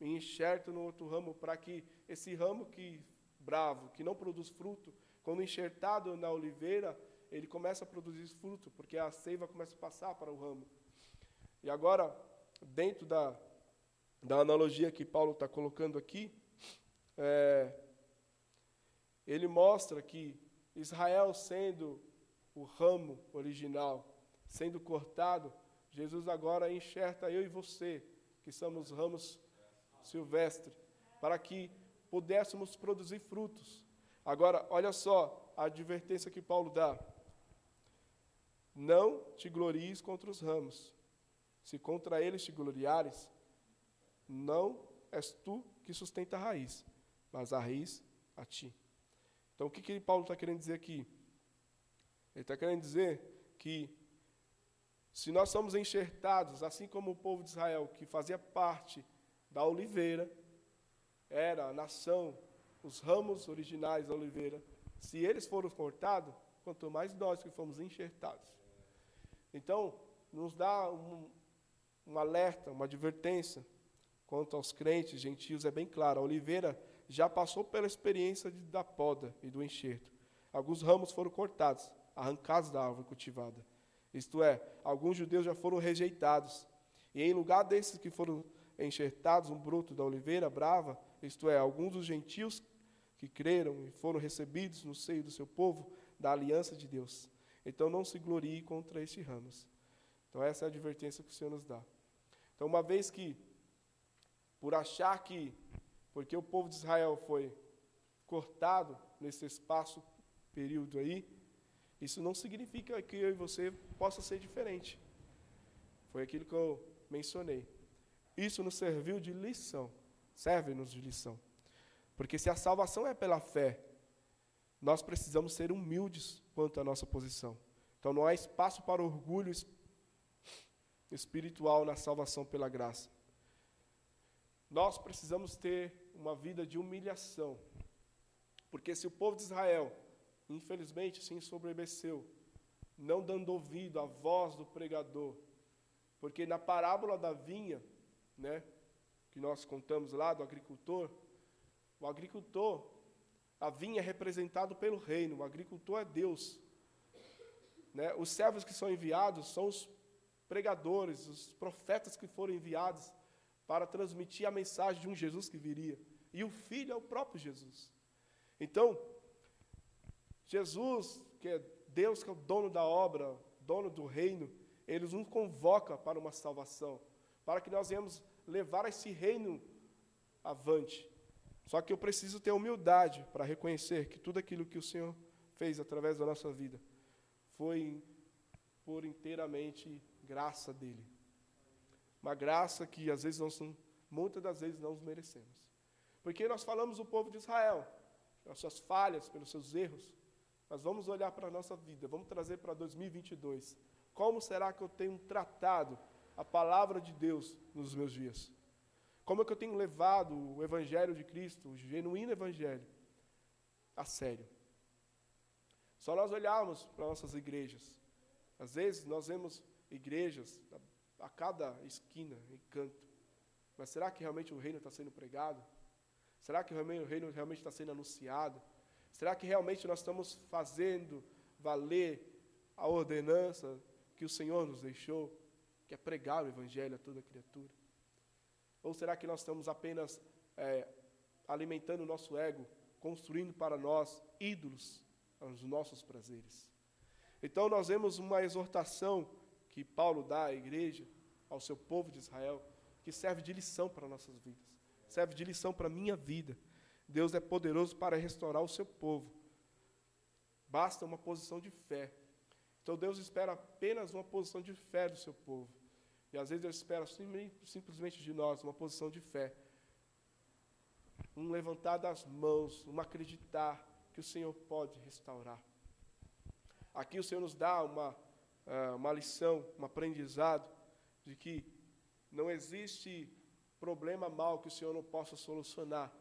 e enxertam no outro ramo para que esse ramo que bravo, que não produz fruto, quando enxertado na oliveira, ele começa a produzir fruto, porque a seiva começa a passar para o ramo. E agora, dentro da, da analogia que Paulo está colocando aqui, é, ele mostra que Israel sendo o ramo original, sendo cortado, Jesus agora enxerta eu e você, que somos ramos silvestres, para que pudéssemos produzir frutos. Agora, olha só a advertência que Paulo dá. Não te glories contra os ramos. Se contra eles te gloriares, não és tu que sustenta a raiz, mas a raiz a ti. Então, o que, que Paulo está querendo dizer aqui? Ele está querendo dizer que, se nós somos enxertados, assim como o povo de Israel, que fazia parte da oliveira, era a nação, os ramos originais da oliveira, se eles foram cortados, quanto mais nós que fomos enxertados. Então, nos dá um, um alerta, uma advertência quanto aos crentes gentios, é bem claro. A oliveira já passou pela experiência de, da poda e do enxerto. Alguns ramos foram cortados, arrancados da árvore cultivada. Isto é, alguns judeus já foram rejeitados. E em lugar desses que foram enxertados, um broto da oliveira brava, isto é, alguns dos gentios que creram e foram recebidos no seio do seu povo, da aliança de Deus. Então não se glorie contra estes ramos. Então essa é a advertência que o Senhor nos dá. Então, uma vez que, por achar que porque o povo de Israel foi cortado nesse espaço, período aí, isso não significa que eu e você possa ser diferente. Foi aquilo que eu mencionei. Isso nos serviu de lição, serve-nos de lição. Porque se a salvação é pela fé, nós precisamos ser humildes quanto à nossa posição. Então não há espaço para orgulho espiritual na salvação pela graça. Nós precisamos ter uma vida de humilhação. Porque se o povo de Israel, infelizmente, se ensoberbeceu, não dando ouvido à voz do pregador, porque na parábola da vinha, né, que nós contamos lá do agricultor, o agricultor, a vinha é representado pelo reino, o agricultor é Deus. Né? Os servos que são enviados são os pregadores, os profetas que foram enviados para transmitir a mensagem de um Jesus que viria. E o Filho é o próprio Jesus. Então, Jesus, que é Deus, que é o dono da obra, dono do reino, ele nos convoca para uma salvação, para que nós venhamos levar esse reino avante. Só que eu preciso ter humildade para reconhecer que tudo aquilo que o Senhor fez através da nossa vida foi por inteiramente graça dele. Uma graça que às vezes nós, muitas das vezes não merecemos. Porque nós falamos do povo de Israel, pelas suas falhas, pelos seus erros. Mas vamos olhar para a nossa vida, vamos trazer para 2022. Como será que eu tenho tratado a palavra de Deus nos meus dias? Como é que eu tenho levado o Evangelho de Cristo, o genuíno Evangelho, a sério? Só nós olharmos para nossas igrejas. Às vezes nós vemos igrejas a cada esquina e canto. Mas será que realmente o reino está sendo pregado? Será que o reino realmente está sendo anunciado? Será que realmente nós estamos fazendo valer a ordenança que o Senhor nos deixou, que é pregar o Evangelho a toda criatura? Ou será que nós estamos apenas é, alimentando o nosso ego, construindo para nós ídolos aos nossos prazeres? Então, nós vemos uma exortação que Paulo dá à igreja, ao seu povo de Israel, que serve de lição para nossas vidas, serve de lição para a minha vida. Deus é poderoso para restaurar o seu povo. Basta uma posição de fé. Então Deus espera apenas uma posição de fé do seu povo. E às vezes Deus espera simplesmente de nós uma posição de fé. Um levantar das mãos, um acreditar que o Senhor pode restaurar. Aqui o Senhor nos dá uma uh, uma lição, um aprendizado de que não existe problema mal que o Senhor não possa solucionar.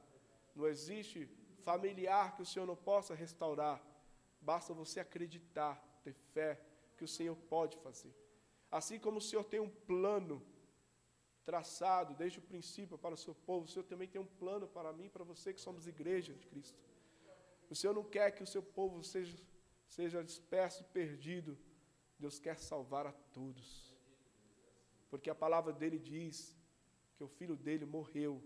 Não existe familiar que o Senhor não possa restaurar. basta você acreditar, ter fé que o Senhor pode fazer. Assim como o Senhor tem um plano traçado desde o princípio para o seu povo, o Senhor também tem um plano para mim e para você que somos igreja de Cristo. O Senhor não quer que o seu povo seja, seja disperso, perdido. Deus quer salvar a todos. Porque a palavra dele diz que o filho dele morreu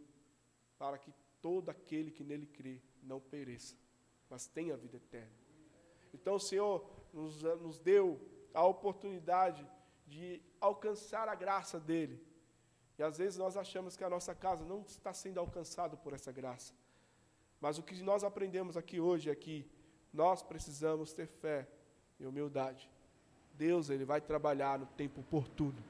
para que todo aquele que nele crê não pereça, mas tenha a vida eterna. Então o Senhor nos, nos deu a oportunidade de alcançar a graça dele. E às vezes nós achamos que a nossa casa não está sendo alcançada por essa graça. Mas o que nós aprendemos aqui hoje é que nós precisamos ter fé e humildade. Deus ele vai trabalhar no tempo oportuno.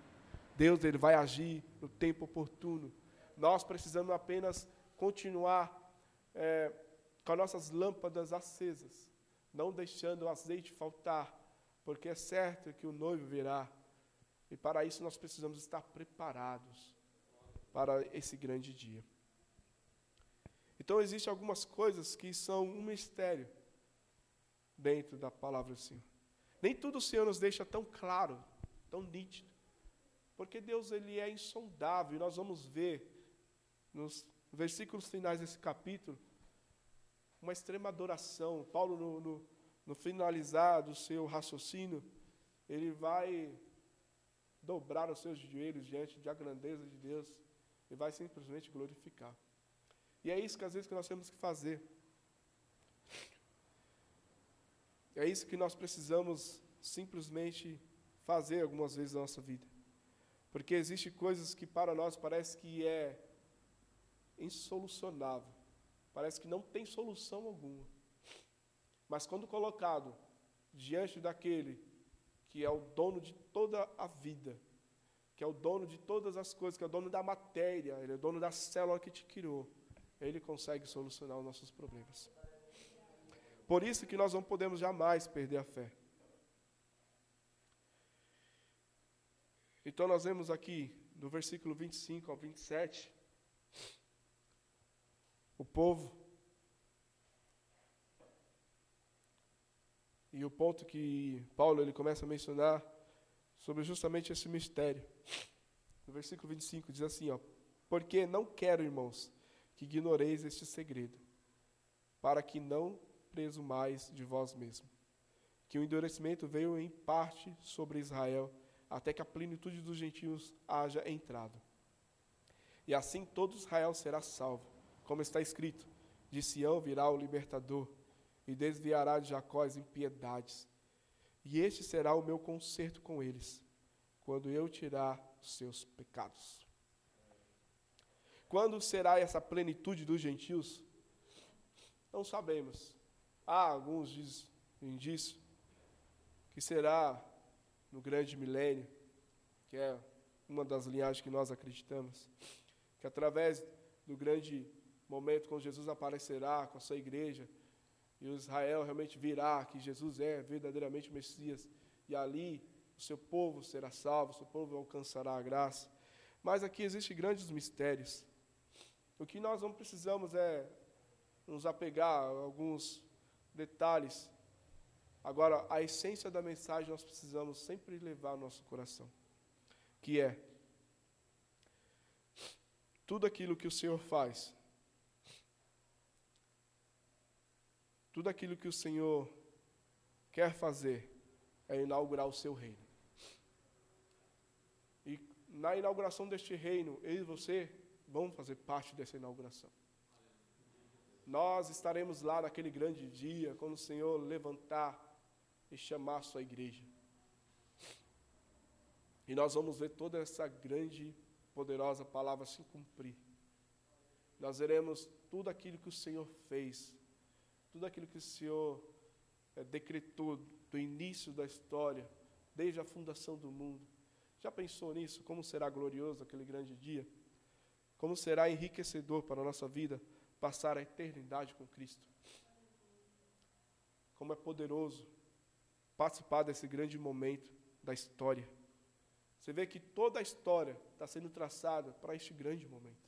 Deus ele vai agir no tempo oportuno. Nós precisamos apenas continuar é, com as nossas lâmpadas acesas, não deixando o azeite faltar, porque é certo que o noivo virá. E para isso nós precisamos estar preparados para esse grande dia. Então existem algumas coisas que são um mistério dentro da palavra do Senhor. Nem tudo o Senhor nos deixa tão claro, tão nítido. Porque Deus ele é insondável e nós vamos ver nos versículos finais desse capítulo uma extrema adoração. Paulo, no, no, no finalizar do seu raciocínio, ele vai dobrar os seus joelhos diante da grandeza de Deus e vai simplesmente glorificar. E é isso que às vezes que nós temos que fazer. É isso que nós precisamos simplesmente fazer algumas vezes na nossa vida. Porque existem coisas que para nós parece que é insolucionável. Parece que não tem solução alguma. Mas quando colocado diante daquele que é o dono de toda a vida, que é o dono de todas as coisas, que é o dono da matéria, ele é o dono da célula que te criou, ele consegue solucionar os nossos problemas. Por isso que nós não podemos jamais perder a fé. Então nós vemos aqui, do versículo 25 ao 27, o povo. E o ponto que Paulo ele começa a mencionar sobre justamente esse mistério. No versículo 25 diz assim, ó: "Porque não quero, irmãos, que ignoreis este segredo, para que não presumais de vós mesmo, que o endurecimento veio em parte sobre Israel, até que a plenitude dos gentios haja entrado. E assim todo Israel será salvo, como está escrito: De Sião virá o libertador, e desviará de Jacó as impiedades. E este será o meu conserto com eles, quando eu tirar os seus pecados. Quando será essa plenitude dos gentios? Não sabemos. Há alguns dizem disso, que será no grande milênio, que é uma das linhagens que nós acreditamos, que através do grande momento quando Jesus aparecerá com a sua igreja, e o Israel realmente virá que Jesus é verdadeiramente o Messias, e ali o seu povo será salvo, o seu povo alcançará a graça. Mas aqui existem grandes mistérios. O que nós não precisamos é nos apegar a alguns detalhes. Agora, a essência da mensagem nós precisamos sempre levar ao nosso coração, que é tudo aquilo que o Senhor faz, tudo aquilo que o Senhor quer fazer é inaugurar o seu reino. E na inauguração deste reino, eu e você vão fazer parte dessa inauguração. Nós estaremos lá naquele grande dia, quando o Senhor levantar e chamar a sua igreja. E nós vamos ver toda essa grande, poderosa palavra se cumprir. Nós veremos tudo aquilo que o Senhor fez, tudo aquilo que o Senhor é, decretou do início da história, desde a fundação do mundo. Já pensou nisso? Como será glorioso aquele grande dia? Como será enriquecedor para a nossa vida? passar a eternidade com Cristo. Como é poderoso participar desse grande momento da história. Você vê que toda a história está sendo traçada para este grande momento.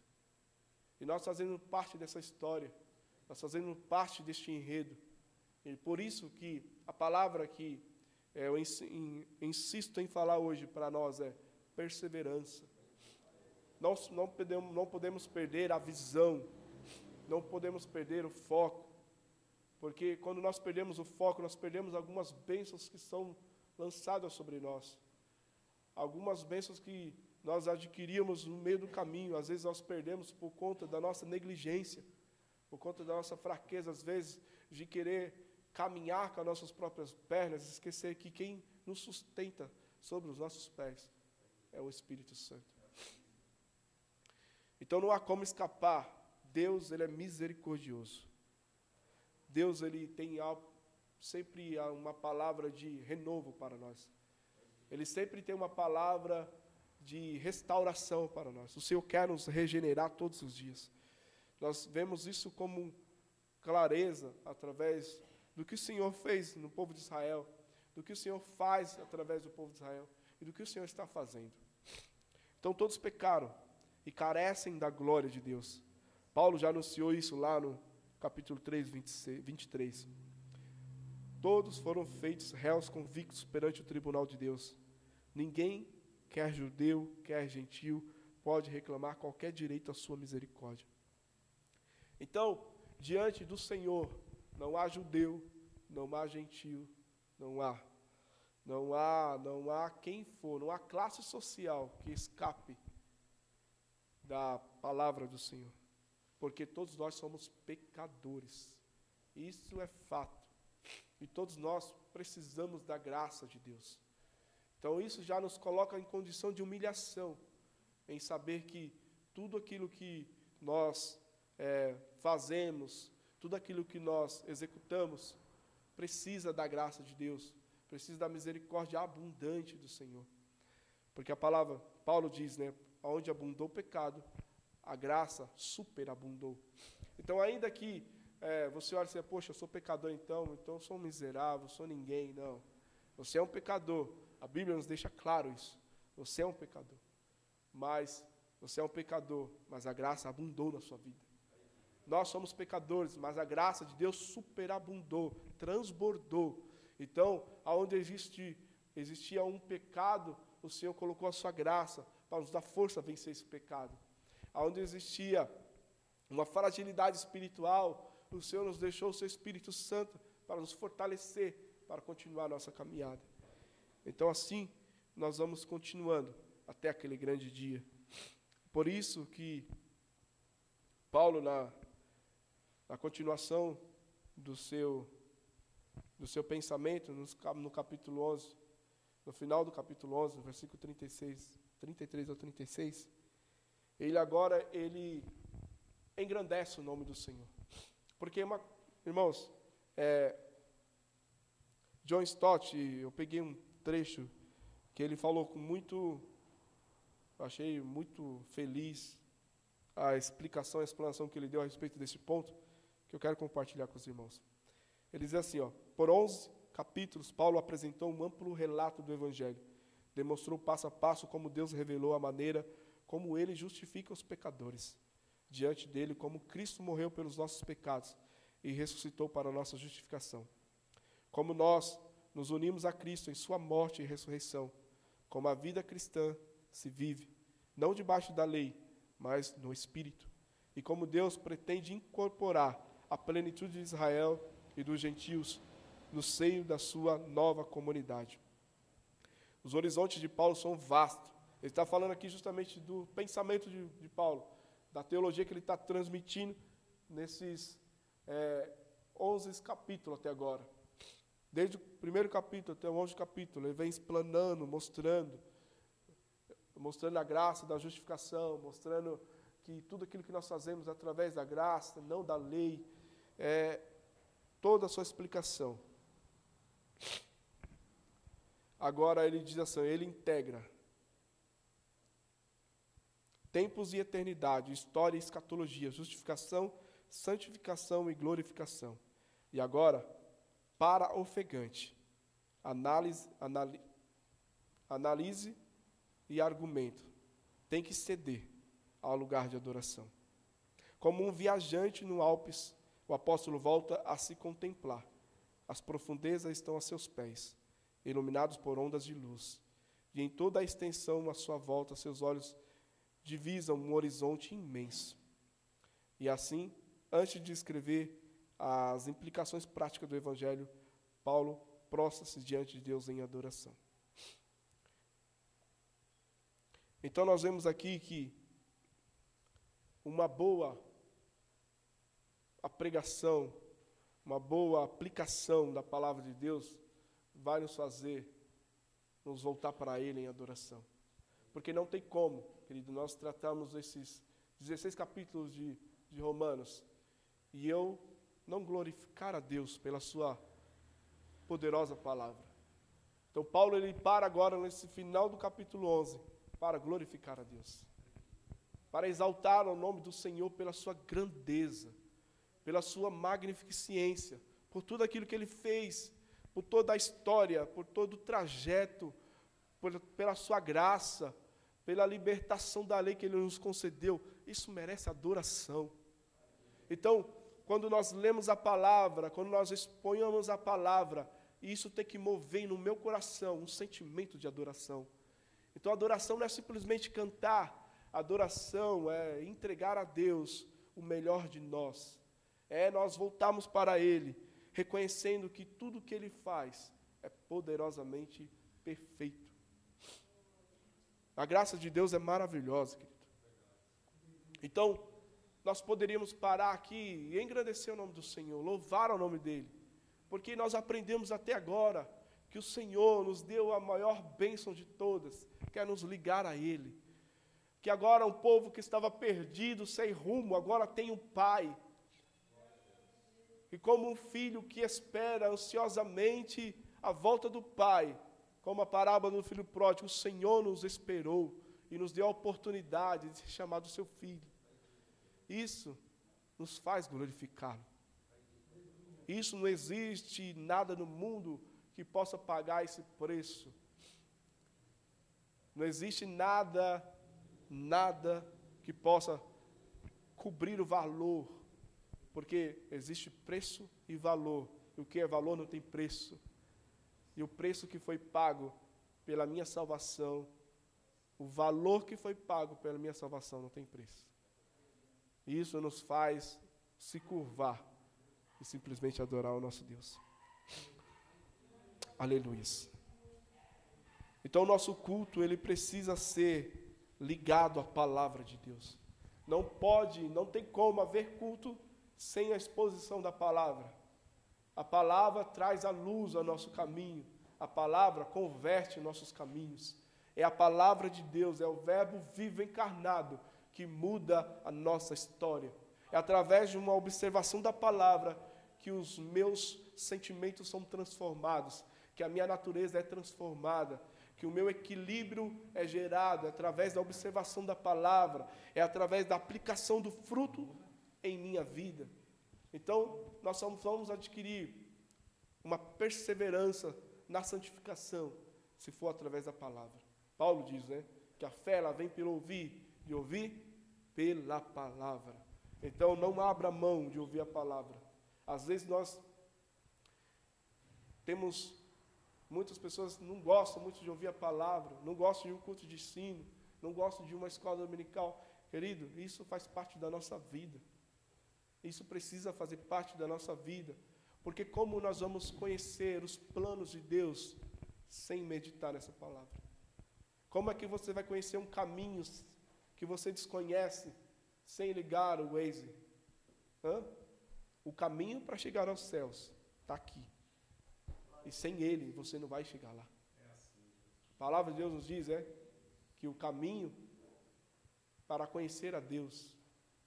E nós fazendo parte dessa história, nós fazendo parte deste enredo. E por isso que a palavra que é, eu insisto em falar hoje para nós é perseverança. Nós não podemos, não podemos perder a visão, não podemos perder o foco, porque quando nós perdemos o foco, nós perdemos algumas bênçãos que são lançadas sobre nós. Algumas bênçãos que nós adquiríamos no meio do caminho, às vezes nós perdemos por conta da nossa negligência, por conta da nossa fraqueza, às vezes de querer caminhar com as nossas próprias pernas, esquecer que quem nos sustenta sobre os nossos pés é o Espírito Santo. Então não há como escapar. Deus, ele é misericordioso. Deus, ele tem sempre uma palavra de renovo para nós. Ele sempre tem uma palavra de restauração para nós. O Senhor quer nos regenerar todos os dias. Nós vemos isso como clareza através do que o Senhor fez no povo de Israel, do que o Senhor faz através do povo de Israel e do que o Senhor está fazendo. Então todos pecaram e carecem da glória de Deus. Paulo já anunciou isso lá no capítulo 3, 26, 23. Todos foram feitos réus convictos perante o tribunal de Deus. Ninguém, quer judeu, quer gentil, pode reclamar qualquer direito à sua misericórdia. Então, diante do Senhor, não há judeu, não há gentil, não há. Não há, não há quem for, não há classe social que escape da palavra do Senhor. Porque todos nós somos pecadores. Isso é fato. E todos nós precisamos da graça de Deus. Então isso já nos coloca em condição de humilhação, em saber que tudo aquilo que nós é, fazemos, tudo aquilo que nós executamos, precisa da graça de Deus, precisa da misericórdia abundante do Senhor. Porque a palavra, Paulo diz, né, onde abundou o pecado, a graça superabundou. Então, ainda que é, você olha e assim, poxa, eu sou pecador então, então eu sou um miserável, sou ninguém. Não. Você é um pecador. A Bíblia nos deixa claro isso. Você é um pecador. Mas você é um pecador, mas a graça abundou na sua vida. Nós somos pecadores, mas a graça de Deus superabundou, transbordou. Então, aonde existe, existia um pecado, o Senhor colocou a sua graça para nos dar força a vencer esse pecado. Aonde existia uma fragilidade espiritual, o Senhor nos deixou o seu Espírito Santo para nos fortalecer, para continuar a nossa caminhada. Então, assim, nós vamos continuando até aquele grande dia. Por isso que Paulo, na, na continuação do seu, do seu pensamento, no, no capítulo 11, no final do capítulo 11, no versículo 36, 33 ao 36, ele agora ele engrandece o nome do Senhor. Porque, uma, irmãos, é, John Stott, eu peguei um trecho que ele falou com muito, achei muito feliz a explicação, a explanação que ele deu a respeito desse ponto, que eu quero compartilhar com os irmãos. Ele diz assim, ó, por 11 capítulos, Paulo apresentou um amplo relato do Evangelho, demonstrou passo a passo como Deus revelou a maneira como ele justifica os pecadores diante dele como Cristo morreu pelos nossos pecados e ressuscitou para a nossa justificação. Como nós nos unimos a Cristo em sua morte e ressurreição, como a vida cristã se vive, não debaixo da lei, mas no Espírito. E como Deus pretende incorporar a plenitude de Israel e dos gentios no seio da sua nova comunidade. Os horizontes de Paulo são vastos. Ele está falando aqui justamente do pensamento de, de Paulo da teologia que ele está transmitindo nesses é, 11 capítulos até agora. Desde o primeiro capítulo até o 11 capítulo, ele vem explanando, mostrando, mostrando a graça da justificação, mostrando que tudo aquilo que nós fazemos através da graça, não da lei, é toda a sua explicação. Agora ele diz assim, ele integra tempos e eternidade, história e escatologia, justificação, santificação e glorificação. E agora, para ofegante, análise, análise, análise e argumento. Tem que ceder ao lugar de adoração. Como um viajante no Alpes, o apóstolo volta a se contemplar. As profundezas estão a seus pés, iluminados por ondas de luz. E em toda a extensão à sua volta, seus olhos divisam um horizonte imenso. E assim, antes de escrever as implicações práticas do Evangelho, Paulo prostra-se diante de Deus em adoração. Então, nós vemos aqui que uma boa a pregação, uma boa aplicação da palavra de Deus vai nos fazer nos voltar para Ele em adoração. Porque não tem como, querido, nós tratamos esses 16 capítulos de, de Romanos e eu não glorificar a Deus pela Sua poderosa palavra. Então, Paulo ele para agora nesse final do capítulo 11 para glorificar a Deus, para exaltar o nome do Senhor pela Sua grandeza pela sua magnificência, por tudo aquilo que ele fez, por toda a história, por todo o trajeto, por, pela sua graça, pela libertação da lei que ele nos concedeu. Isso merece adoração. Então, quando nós lemos a palavra, quando nós exponhamos a palavra, isso tem que mover no meu coração um sentimento de adoração. Então, adoração não é simplesmente cantar, adoração é entregar a Deus o melhor de nós é nós voltarmos para Ele, reconhecendo que tudo que Ele faz é poderosamente perfeito. A graça de Deus é maravilhosa, querido. Então, nós poderíamos parar aqui e engrandecer o nome do Senhor, louvar o nome dEle, porque nós aprendemos até agora que o Senhor nos deu a maior bênção de todas, que é nos ligar a Ele. Que agora um povo que estava perdido, sem rumo, agora tem um Pai e como um filho que espera ansiosamente a volta do pai, como a parábola do filho pródigo, o Senhor nos esperou e nos deu a oportunidade de ser chamado seu filho. Isso nos faz glorificá-lo. Isso não existe nada no mundo que possa pagar esse preço. Não existe nada, nada que possa cobrir o valor porque existe preço e valor. E o que é valor não tem preço. E o preço que foi pago pela minha salvação, o valor que foi pago pela minha salvação não tem preço. E isso nos faz se curvar e simplesmente adorar o nosso Deus. Aleluia. Então o nosso culto, ele precisa ser ligado à palavra de Deus. Não pode, não tem como haver culto sem a exposição da palavra. A palavra traz a luz ao nosso caminho, a palavra converte nossos caminhos. É a palavra de Deus, é o Verbo vivo encarnado que muda a nossa história. É através de uma observação da palavra que os meus sentimentos são transformados, que a minha natureza é transformada, que o meu equilíbrio é gerado é através da observação da palavra, é através da aplicação do fruto em minha vida. Então, nós vamos adquirir uma perseverança na santificação, se for através da palavra. Paulo diz, né, que a fé ela vem pelo ouvir e ouvir pela palavra. Então, não abra mão de ouvir a palavra. Às vezes nós temos muitas pessoas não gostam muito de ouvir a palavra, não gostam de um culto de ensino, não gostam de uma escola dominical. Querido, isso faz parte da nossa vida. Isso precisa fazer parte da nossa vida, porque como nós vamos conhecer os planos de Deus sem meditar nessa palavra? Como é que você vai conhecer um caminho que você desconhece sem ligar o Waze? Hã? O caminho para chegar aos céus está aqui. E sem ele você não vai chegar lá. A palavra de Deus nos diz é que o caminho para conhecer a Deus,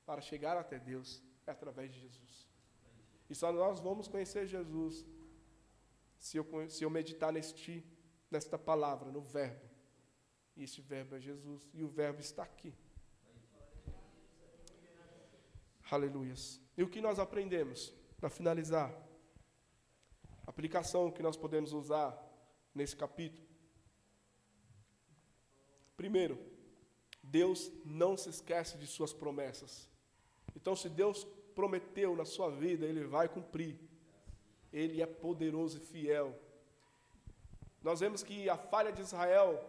para chegar até Deus, é através de Jesus. E só nós vamos conhecer Jesus se eu, se eu meditar neste, nesta palavra, no Verbo. E este Verbo é Jesus, e o Verbo está aqui. Aleluias. E o que nós aprendemos? Para finalizar, a aplicação que nós podemos usar nesse capítulo. Primeiro, Deus não se esquece de suas promessas. Então, se Deus prometeu na sua vida, Ele vai cumprir. Ele é poderoso e fiel. Nós vemos que a falha de Israel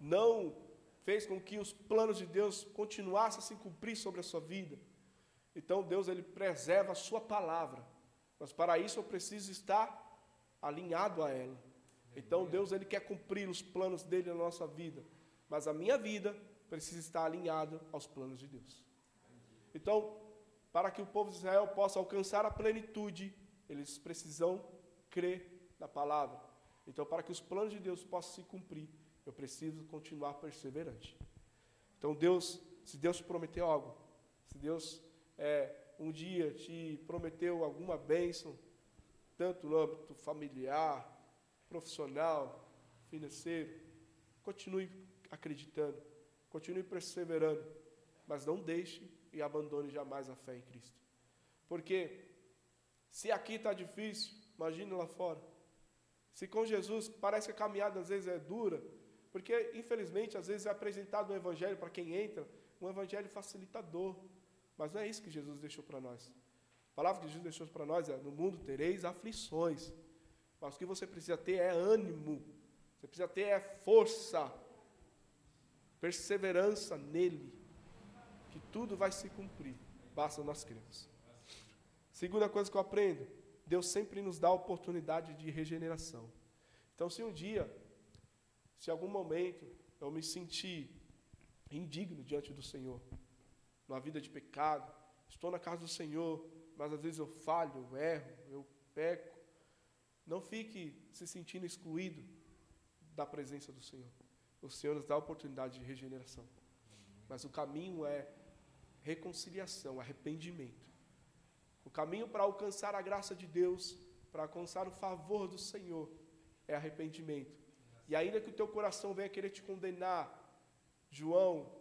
não fez com que os planos de Deus continuassem a se cumprir sobre a sua vida. Então Deus ele preserva a sua palavra. Mas para isso eu preciso estar alinhado a ela. Então Deus ele quer cumprir os planos dele na nossa vida, mas a minha vida precisa estar alinhada aos planos de Deus. Então, para que o povo de Israel possa alcançar a plenitude, eles precisam crer na palavra. Então, para que os planos de Deus possam se cumprir, eu preciso continuar perseverante. Então, Deus, se Deus te prometeu algo, se Deus é, um dia te prometeu alguma bênção, tanto no âmbito familiar, profissional, financeiro, continue acreditando, continue perseverando, mas não deixe e abandone jamais a fé em Cristo. Porque se aqui está difícil, imagine lá fora. Se com Jesus parece que a caminhada às vezes é dura, porque infelizmente às vezes é apresentado um evangelho para quem entra, um evangelho facilitador. Mas não é isso que Jesus deixou para nós. A palavra que Jesus deixou para nós é: no mundo tereis aflições. Mas o que você precisa ter é ânimo. Você precisa ter é força, perseverança nele, que tudo vai se cumprir. Basta nós cremos. Segunda coisa que eu aprendo, Deus sempre nos dá a oportunidade de regeneração. Então, se um dia, se algum momento eu me sentir indigno diante do Senhor, numa vida de pecado, estou na casa do Senhor, mas às vezes eu falho, eu erro, eu peco, não fique se sentindo excluído da presença do Senhor. O Senhor nos dá a oportunidade de regeneração. Mas o caminho é reconciliação, arrependimento. O caminho para alcançar a graça de Deus, para alcançar o favor do Senhor, é arrependimento. E ainda que o teu coração venha querer te condenar, João,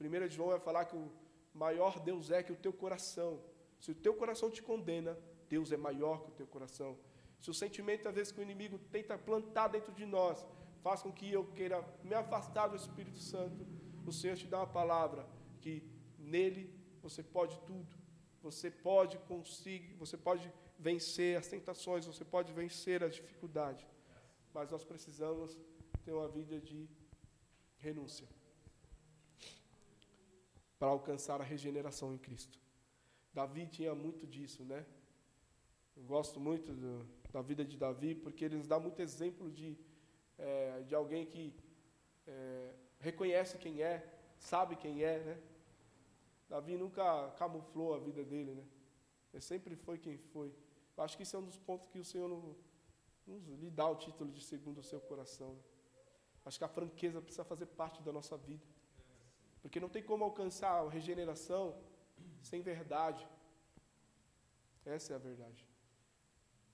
1 João vai falar que o maior Deus é que o teu coração. Se o teu coração te condena, Deus é maior que o teu coração. Se o sentimento, às vezes, que o inimigo tenta plantar dentro de nós, faz com que eu queira me afastar do Espírito Santo, o Senhor te dá uma palavra que nele você pode tudo. Você pode conseguir, você pode vencer as tentações, você pode vencer as dificuldades. Mas nós precisamos ter uma vida de renúncia para alcançar a regeneração em Cristo. Davi tinha muito disso, né? Eu gosto muito do, da vida de Davi, porque ele nos dá muito exemplo de, é, de alguém que é, reconhece quem é, sabe quem é, né? Davi nunca camuflou a vida dele, né? Ele sempre foi quem foi. Eu acho que isso é um dos pontos que o Senhor não, não lhe dá o título de segundo o seu coração. Né? Acho que a franqueza precisa fazer parte da nossa vida. Porque não tem como alcançar a regeneração sem verdade. Essa é a verdade.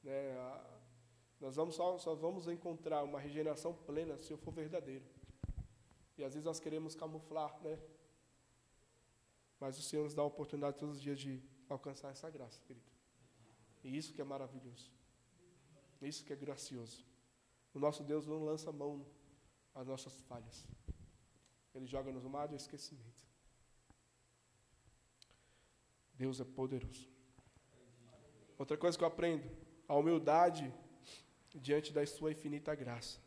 Né? Nós vamos só, só vamos encontrar uma regeneração plena se eu for verdadeiro. E às vezes nós queremos camuflar, né? Mas o Senhor nos dá a oportunidade todos os dias de alcançar essa graça, querido. E isso que é maravilhoso. Isso que é gracioso. O nosso Deus não lança mão às nossas falhas. Ele joga nos mar do esquecimento. Deus é poderoso. Outra coisa que eu aprendo, a humildade diante da sua infinita graça.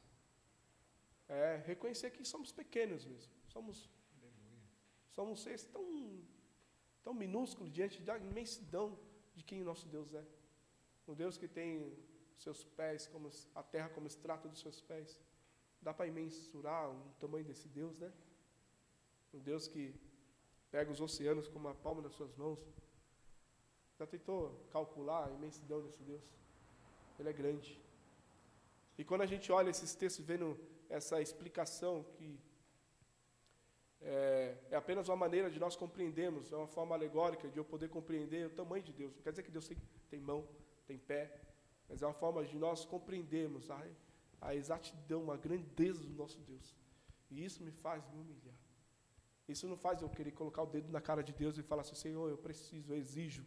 É reconhecer que somos pequenos mesmo. Somos, somos seres tão, tão minúsculos diante da imensidão de quem nosso Deus é. Um Deus que tem seus pés, como a terra como extrato dos seus pés. Dá para mensurar o tamanho desse Deus, né? Um Deus que pega os oceanos como a palma das suas mãos. Já tentou calcular a imensidão desse Deus? Ele é grande. E quando a gente olha esses textos, vendo essa explicação que é, é, apenas uma maneira de nós compreendermos, é uma forma alegórica de eu poder compreender o tamanho de Deus. Não quer dizer que Deus tem, tem mão, tem pé, mas é uma forma de nós compreendermos a, a exatidão, a grandeza do nosso Deus. E isso me faz me humilhar. Isso não faz eu querer colocar o dedo na cara de Deus e falar assim, Senhor, eu preciso, eu exijo.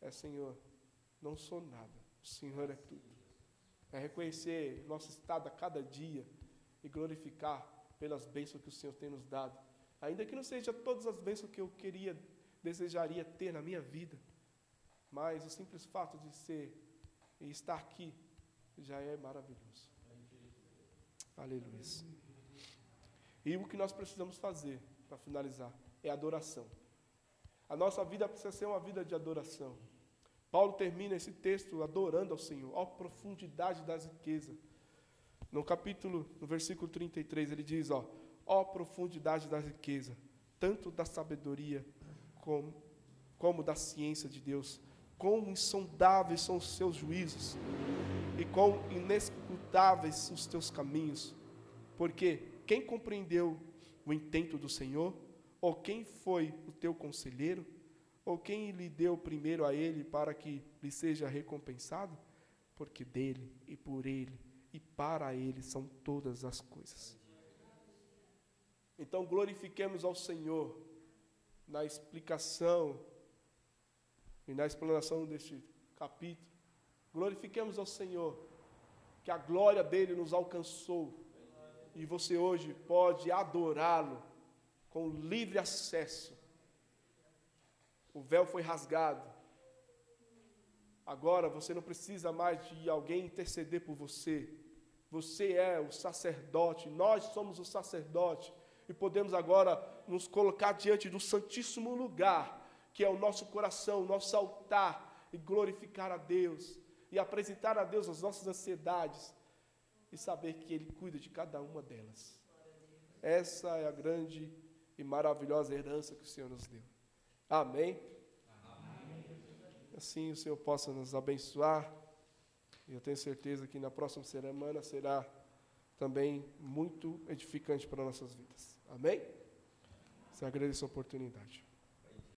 É, Senhor, não sou nada. O Senhor é tudo. É reconhecer nosso estado a cada dia e glorificar pelas bênçãos que o Senhor tem nos dado. Ainda que não seja todas as bênçãos que eu queria, desejaria ter na minha vida. Mas o simples fato de ser e estar aqui já é maravilhoso. Aleluia. E o que nós precisamos fazer, para finalizar, é adoração. A nossa vida precisa ser uma vida de adoração. Paulo termina esse texto adorando ao Senhor, a profundidade das riquezas. No capítulo, no versículo 33, ele diz, ó, ó profundidade da riqueza, tanto da sabedoria como, como da ciência de Deus. Quão insondáveis são os seus juízos e quão inescrutáveis os teus caminhos. Porque quem compreendeu o intento do Senhor? Ou quem foi o teu conselheiro? Ou quem lhe deu primeiro a ele para que lhe seja recompensado? Porque dele e por ele e para ele são todas as coisas. Então glorifiquemos ao Senhor na explicação e na explanação deste capítulo. Glorifiquemos ao Senhor que a glória dele nos alcançou e você hoje pode adorá-lo com livre acesso. O véu foi rasgado. Agora você não precisa mais de alguém interceder por você. Você é o sacerdote, nós somos o sacerdote e podemos agora nos colocar diante do santíssimo lugar, que é o nosso coração, o nosso altar, e glorificar a Deus e apresentar a Deus as nossas ansiedades e saber que Ele cuida de cada uma delas. Essa é a grande e maravilhosa herança que o Senhor nos deu. Amém? Amém. Assim o Senhor possa nos abençoar. Eu tenho certeza que na próxima semana será também muito edificante para nossas vidas. Amém? Você agradeço a oportunidade.